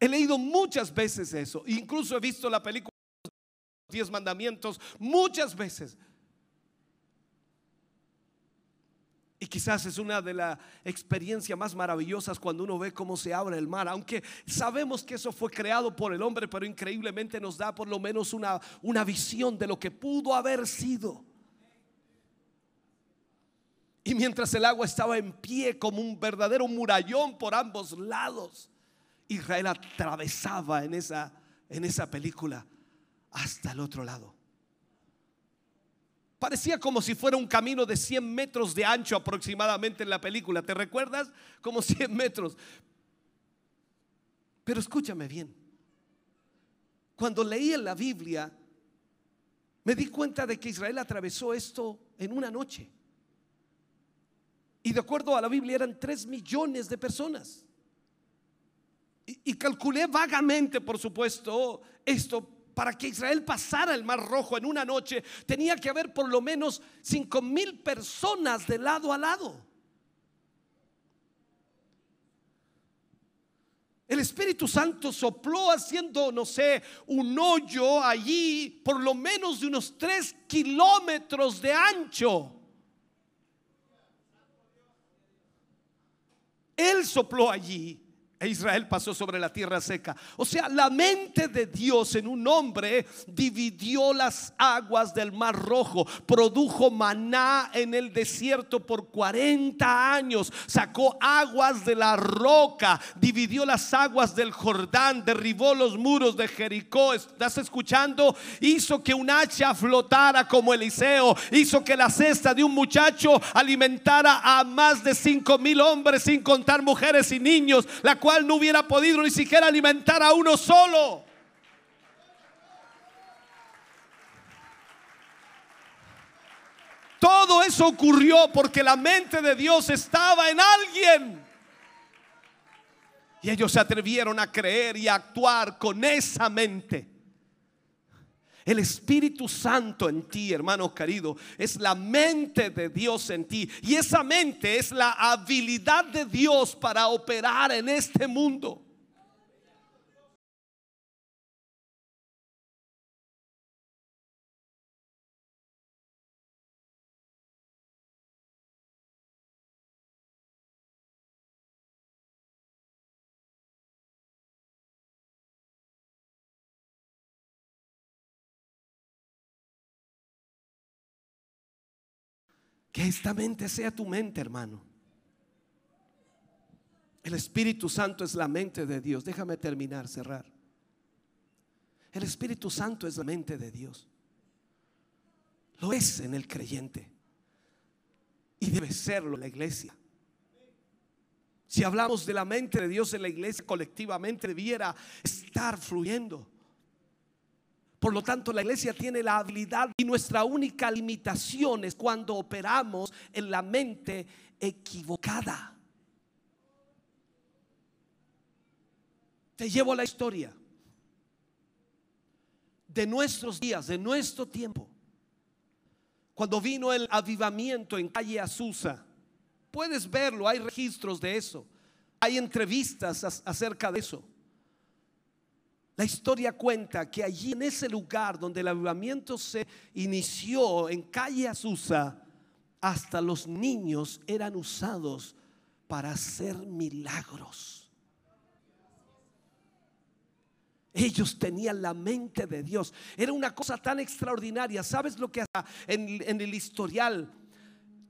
He leído muchas veces eso. Incluso he visto la película Los Diez Mandamientos muchas veces. Y quizás es una de las experiencias más maravillosas cuando uno ve cómo se abre el mar, aunque sabemos que eso fue creado por el hombre, pero increíblemente nos da por lo menos una, una visión de lo que pudo haber sido. Y mientras el agua estaba en pie como un verdadero murallón por ambos lados, Israel atravesaba en esa, en esa película hasta el otro lado. Parecía como si fuera un camino de 100 metros de ancho aproximadamente en la película. ¿Te recuerdas? Como 100 metros. Pero escúchame bien. Cuando leí en la Biblia, me di cuenta de que Israel atravesó esto en una noche. Y de acuerdo a la Biblia eran 3 millones de personas. Y, y calculé vagamente, por supuesto, esto para que Israel pasara el Mar Rojo en una noche, tenía que haber por lo menos cinco mil personas de lado a lado. El Espíritu Santo sopló haciendo, no sé, un hoyo allí por lo menos de unos tres kilómetros de ancho. Él sopló allí e Israel pasó sobre la tierra seca. O sea, la mente de Dios en un hombre dividió las aguas del mar rojo, produjo maná en el desierto por 40 años, sacó aguas de la roca, dividió las aguas del Jordán, derribó los muros de Jericó. ¿Estás escuchando? Hizo que un hacha flotara como Eliseo, hizo que la cesta de un muchacho alimentara a más de 5 mil hombres sin contar mujeres y niños. La no hubiera podido ni siquiera alimentar a uno solo. Todo eso ocurrió porque la mente de Dios estaba en alguien. Y ellos se atrevieron a creer y a actuar con esa mente. El Espíritu Santo en ti, hermano querido, es la mente de Dios en ti. Y esa mente es la habilidad de Dios para operar en este mundo. Que esta mente sea tu mente, hermano. El Espíritu Santo es la mente de Dios. Déjame terminar, cerrar. El Espíritu Santo es la mente de Dios. Lo es en el creyente. Y debe serlo en la iglesia. Si hablamos de la mente de Dios en la iglesia, colectivamente debiera estar fluyendo. Por lo tanto, la iglesia tiene la habilidad y nuestra única limitación es cuando operamos en la mente equivocada. Te llevo a la historia de nuestros días, de nuestro tiempo. Cuando vino el avivamiento en calle Azusa, puedes verlo, hay registros de eso, hay entrevistas acerca de eso. La historia cuenta que allí en ese lugar donde el avivamiento se inició, en calle Azusa, hasta los niños eran usados para hacer milagros. Ellos tenían la mente de Dios. Era una cosa tan extraordinaria. ¿Sabes lo que en, en el historial?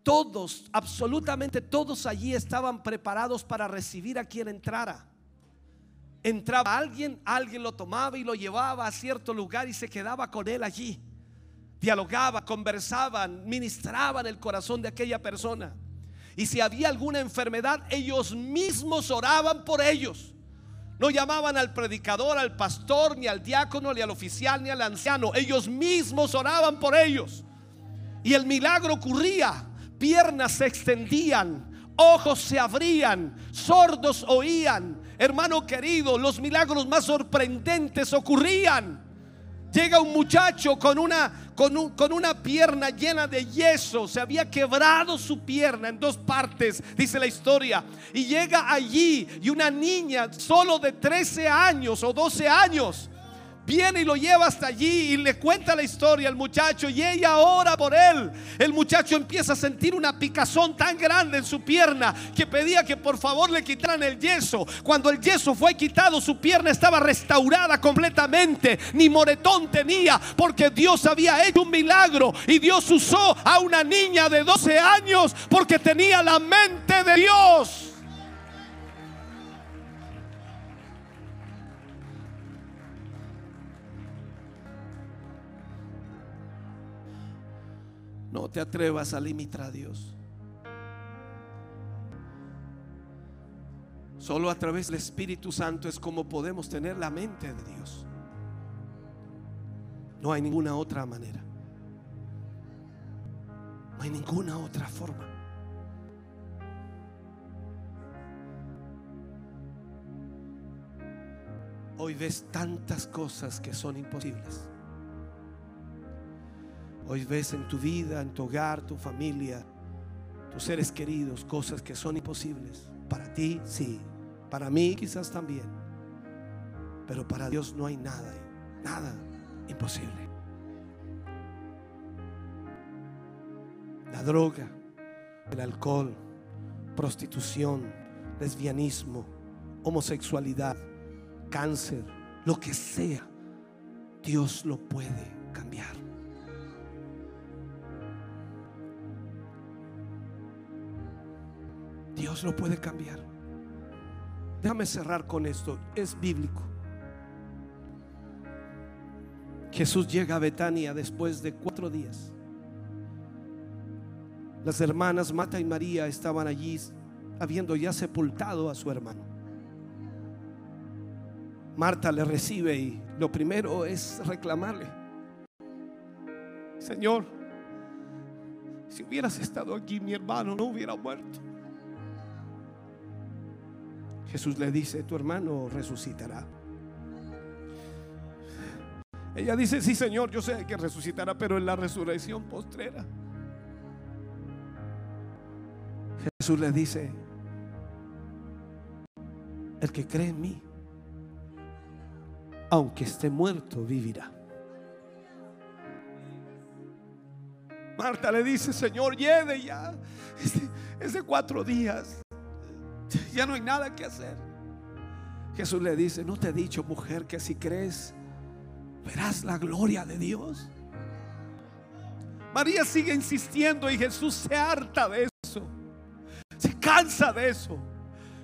Todos, absolutamente todos allí estaban preparados para recibir a quien entrara entraba alguien, alguien lo tomaba y lo llevaba a cierto lugar y se quedaba con él allí. Dialogaba, conversaban, ministraban el corazón de aquella persona. Y si había alguna enfermedad, ellos mismos oraban por ellos. No llamaban al predicador, al pastor, ni al diácono, ni al oficial, ni al anciano. Ellos mismos oraban por ellos. Y el milagro ocurría. Piernas se extendían, ojos se abrían, sordos oían. Hermano querido, los milagros más sorprendentes ocurrían. Llega un muchacho con una, con, con, una pierna llena de yeso. Se había quebrado su pierna en dos partes, dice la historia. Y llega allí y una niña solo de 13 años o 12 años viene y lo lleva hasta allí y le cuenta la historia al muchacho y ella ora por él. El muchacho empieza a sentir una picazón tan grande en su pierna que pedía que por favor le quitaran el yeso. Cuando el yeso fue quitado, su pierna estaba restaurada completamente, ni moretón tenía, porque Dios había hecho un milagro y Dios usó a una niña de 12 años porque tenía la mente de Dios. No te atrevas a limitar a Dios. Solo a través del Espíritu Santo es como podemos tener la mente de Dios. No hay ninguna otra manera. No hay ninguna otra forma. Hoy ves tantas cosas que son imposibles. Hoy ves en tu vida, en tu hogar, tu familia, tus seres queridos, cosas que son imposibles. Para ti, sí. Para mí quizás también. Pero para Dios no hay nada, nada imposible. La droga, el alcohol, prostitución, lesbianismo, homosexualidad, cáncer, lo que sea, Dios lo puede cambiar. Dios lo puede cambiar. Déjame cerrar con esto, es bíblico. Jesús llega a Betania después de cuatro días. Las hermanas Mata y María estaban allí habiendo ya sepultado a su hermano. Marta le recibe y lo primero es reclamarle, Señor, si hubieras estado aquí mi hermano no hubiera muerto. Jesús le dice, tu hermano resucitará. Ella dice, sí Señor, yo sé que resucitará, pero en la resurrección postrera. Jesús le dice, el que cree en mí, aunque esté muerto, vivirá. Marta le dice, Señor, lleve ya. Es de cuatro días. Ya no hay nada que hacer. Jesús le dice, no te he dicho, mujer, que si crees, verás la gloria de Dios. María sigue insistiendo y Jesús se harta de eso. Se cansa de eso.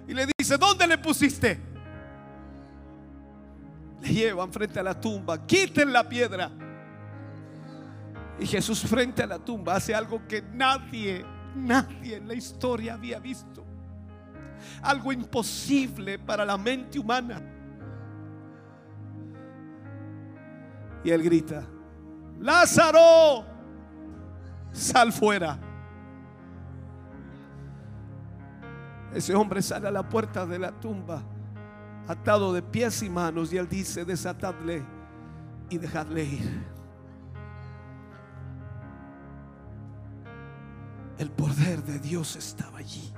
Y le dice, ¿dónde le pusiste? Le llevan frente a la tumba, quiten la piedra. Y Jesús frente a la tumba hace algo que nadie, nadie en la historia había visto. Algo imposible para la mente humana. Y él grita, Lázaro, sal fuera. Ese hombre sale a la puerta de la tumba, atado de pies y manos, y él dice, desatadle y dejadle ir. El poder de Dios estaba allí.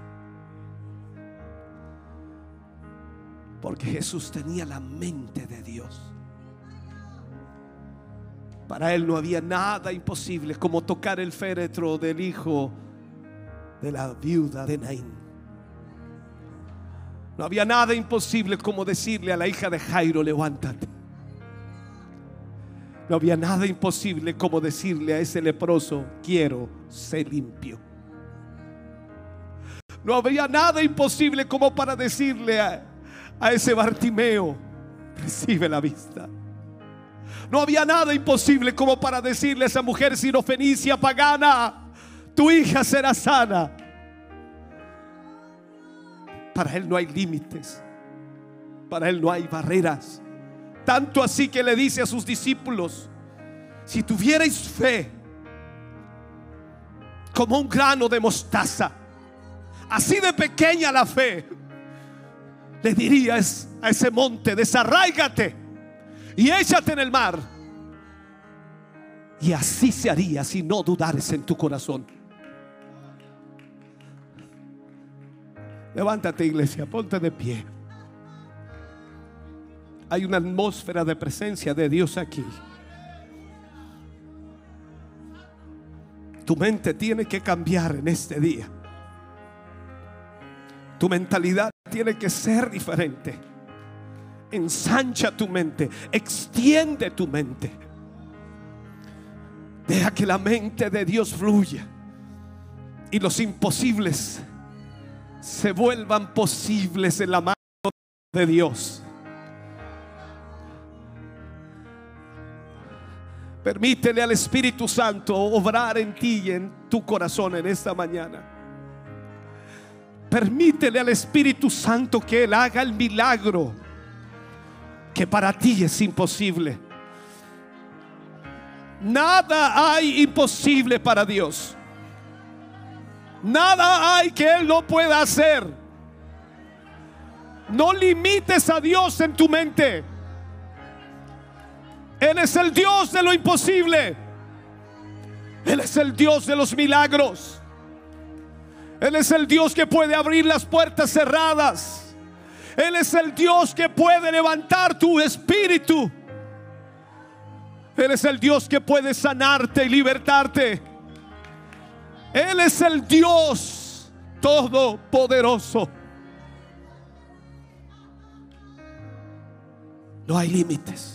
Porque Jesús tenía la mente de Dios. Para él no había nada imposible como tocar el féretro del hijo de la viuda de Naín. No había nada imposible como decirle a la hija de Jairo, levántate. No había nada imposible como decirle a ese leproso, quiero ser limpio. No había nada imposible como para decirle a, a ese Bartimeo, recibe la vista. No había nada imposible como para decirle a esa mujer sirofenicia pagana, tu hija será sana. Para Él no hay límites. Para Él no hay barreras. Tanto así que le dice a sus discípulos, si tuvierais fe como un grano de mostaza, así de pequeña la fe, le dirías a ese monte, desarráigate y échate en el mar. Y así se haría si no dudares en tu corazón. Levántate iglesia, ponte de pie. Hay una atmósfera de presencia de Dios aquí. Tu mente tiene que cambiar en este día. Tu mentalidad tiene que ser diferente. Ensancha tu mente, extiende tu mente. Deja que la mente de Dios fluya y los imposibles se vuelvan posibles en la mano de Dios. Permítele al Espíritu Santo obrar en ti y en tu corazón en esta mañana. Permítele al Espíritu Santo que Él haga el milagro que para ti es imposible. Nada hay imposible para Dios. Nada hay que Él no pueda hacer. No limites a Dios en tu mente. Él es el Dios de lo imposible. Él es el Dios de los milagros. Él es el Dios que puede abrir las puertas cerradas. Él es el Dios que puede levantar tu espíritu. Él es el Dios que puede sanarte y libertarte. Él es el Dios todopoderoso. No hay límites.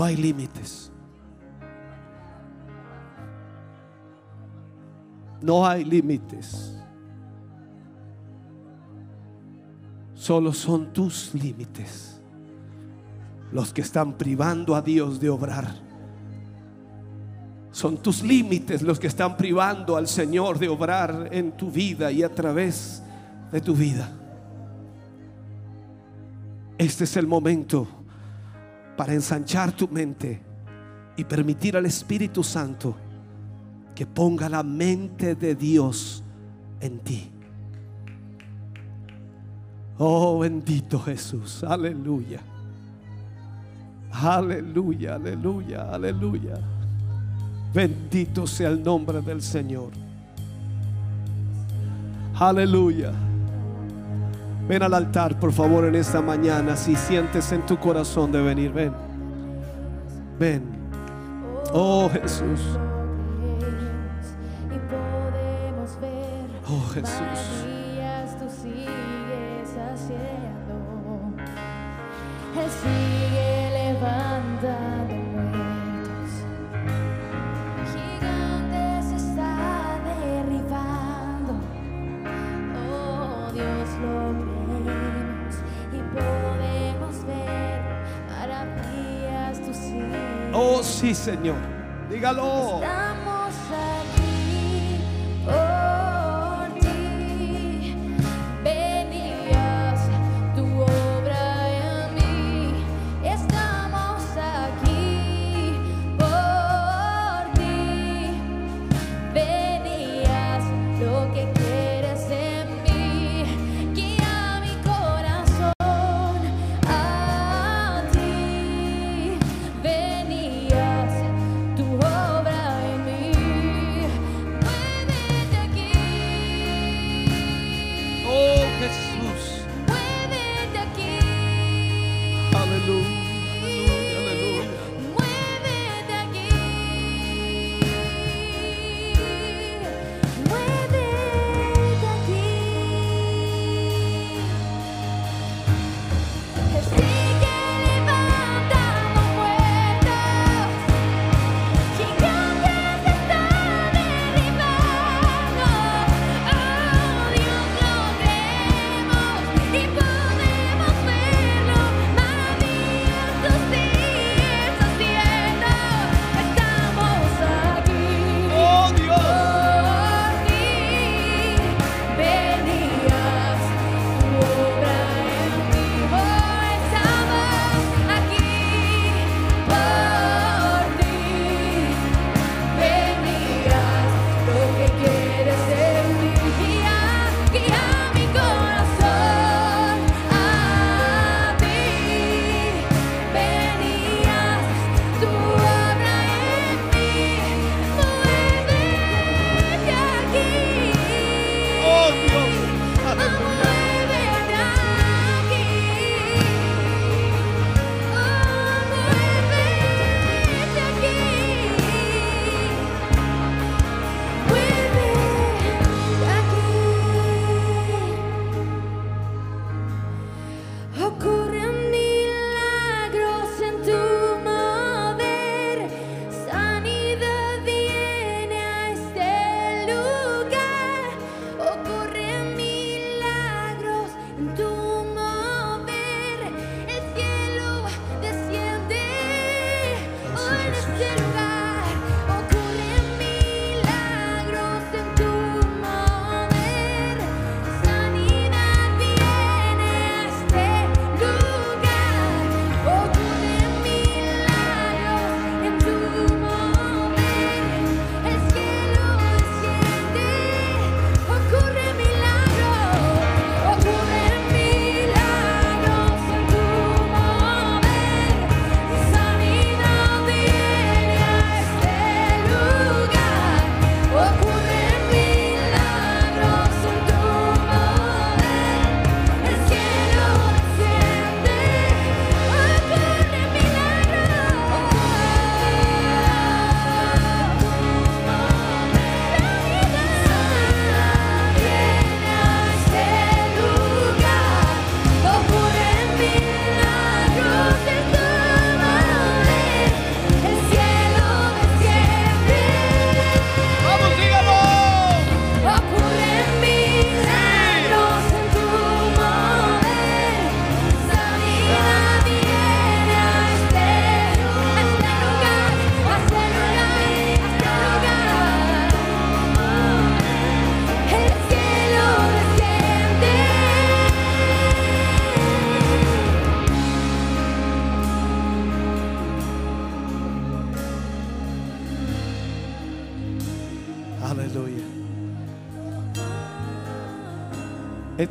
No hay límites. No hay límites. Solo son tus límites los que están privando a Dios de obrar. Son tus límites los que están privando al Señor de obrar en tu vida y a través de tu vida. Este es el momento para ensanchar tu mente y permitir al Espíritu Santo que ponga la mente de Dios en ti. Oh bendito Jesús, aleluya. Aleluya, aleluya, aleluya. Bendito sea el nombre del Señor. Aleluya. Ven al altar, por favor, en esta mañana. Si sientes en tu corazón de venir, ven. Ven. Oh Jesús. Oh Jesús. Señor. Dígalo.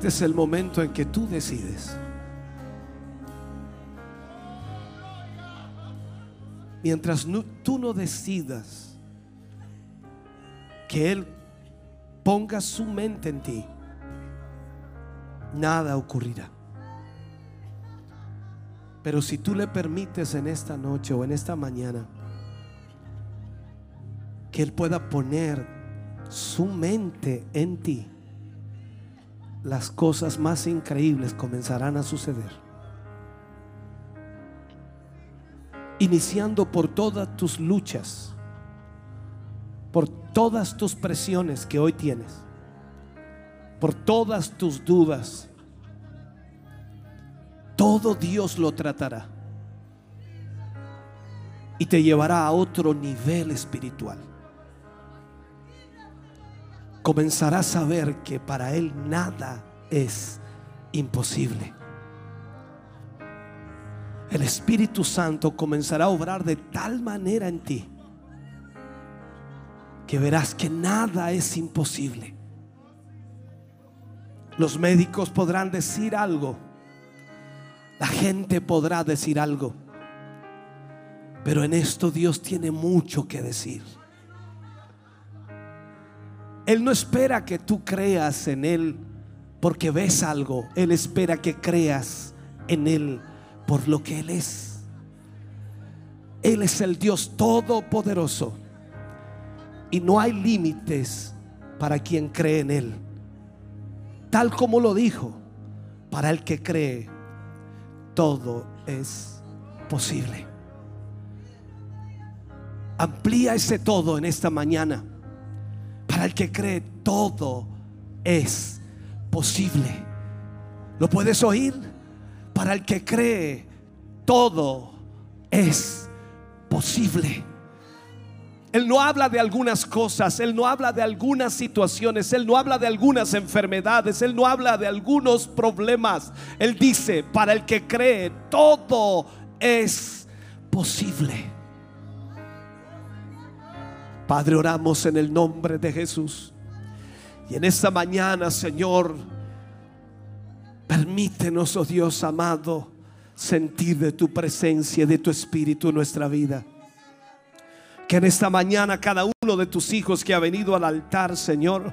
Es el momento en que tú decides. Mientras tú no decidas que Él ponga su mente en ti, nada ocurrirá. Pero si tú le permites en esta noche o en esta mañana que Él pueda poner su mente en ti, las cosas más increíbles comenzarán a suceder. Iniciando por todas tus luchas, por todas tus presiones que hoy tienes, por todas tus dudas. Todo Dios lo tratará y te llevará a otro nivel espiritual. Comenzarás a ver que para Él nada es imposible. El Espíritu Santo comenzará a obrar de tal manera en ti que verás que nada es imposible. Los médicos podrán decir algo, la gente podrá decir algo, pero en esto Dios tiene mucho que decir. Él no espera que tú creas en Él porque ves algo. Él espera que creas en Él por lo que Él es. Él es el Dios todopoderoso. Y no hay límites para quien cree en Él. Tal como lo dijo, para el que cree, todo es posible. Amplía ese todo en esta mañana. Para el que cree, todo es posible. ¿Lo puedes oír? Para el que cree, todo es posible. Él no habla de algunas cosas, Él no habla de algunas situaciones, Él no habla de algunas enfermedades, Él no habla de algunos problemas. Él dice, para el que cree, todo es posible. Padre, oramos en el nombre de Jesús. Y en esta mañana, Señor, permítenos, oh Dios amado, sentir de tu presencia, de tu espíritu en nuestra vida. Que en esta mañana cada uno de tus hijos que ha venido al altar, Señor,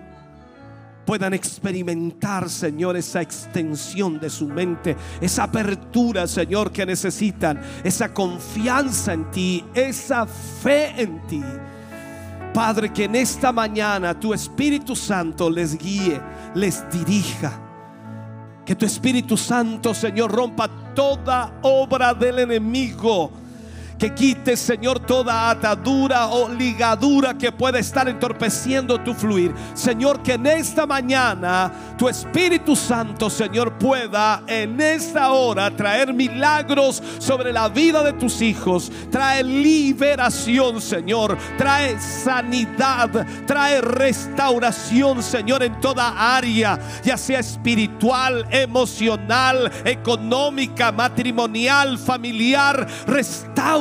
puedan experimentar, Señor, esa extensión de su mente, esa apertura, Señor, que necesitan, esa confianza en ti, esa fe en ti. Padre, que en esta mañana tu Espíritu Santo les guíe, les dirija. Que tu Espíritu Santo, Señor, rompa toda obra del enemigo. Que quite, Señor, toda atadura o ligadura que pueda estar entorpeciendo tu fluir. Señor, que en esta mañana tu Espíritu Santo, Señor, pueda en esta hora traer milagros sobre la vida de tus hijos. Trae liberación, Señor. Trae sanidad. Trae restauración, Señor, en toda área, ya sea espiritual, emocional, económica, matrimonial, familiar.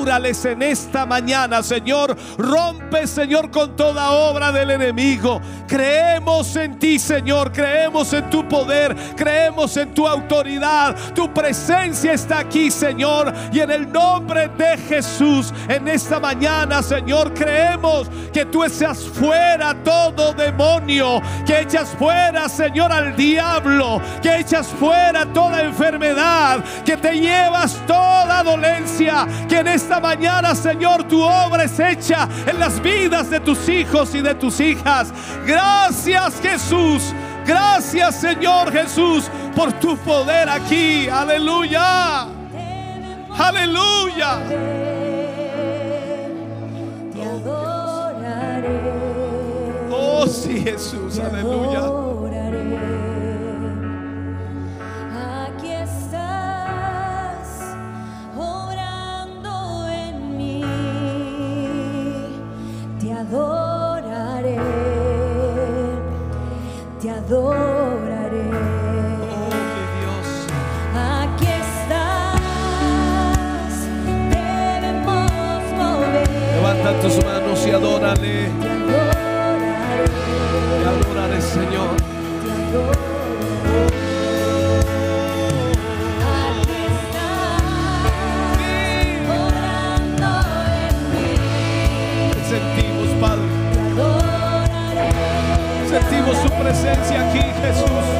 En esta mañana, Señor. Rompe, Señor, con toda obra del enemigo. Creemos en ti, Señor. Creemos en tu poder. Creemos en tu autoridad. Tu presencia está aquí, Señor. Y en el nombre de Jesús, en esta mañana, Señor, creemos que tú echas fuera todo demonio. Que echas fuera, Señor, al diablo. Que echas fuera toda enfermedad. Que te llevas toda dolencia. Que en esta mañana, Señor, tu obra es hecha en las vidas de tus hijos y de tus hijas. Gracias, Jesús. Gracias, Señor Jesús, por tu poder aquí. Aleluya. Aleluya. Te adoraré. Oh, sí, Jesús. Aleluya. Tus manos y adórale. Te adoraré, Te adoraré, Señor. te adoraré. Presencia aquí, Jesús.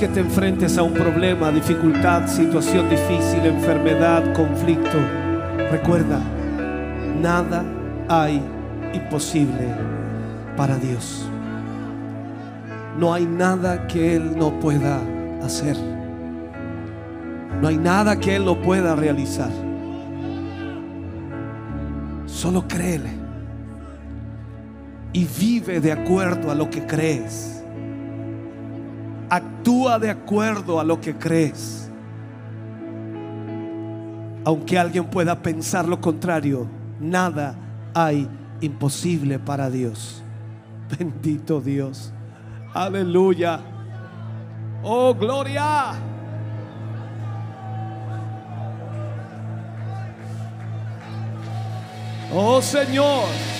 Que te enfrentes a un problema, dificultad, situación difícil, enfermedad, conflicto, recuerda, nada hay imposible para Dios. No hay nada que Él no pueda hacer. No hay nada que Él no pueda realizar. Solo créele. Y vive de acuerdo a lo que crees. De acuerdo a lo que crees. Aunque alguien pueda pensar lo contrario, nada hay imposible para Dios. Bendito Dios. Aleluya. Oh, gloria. Oh Señor.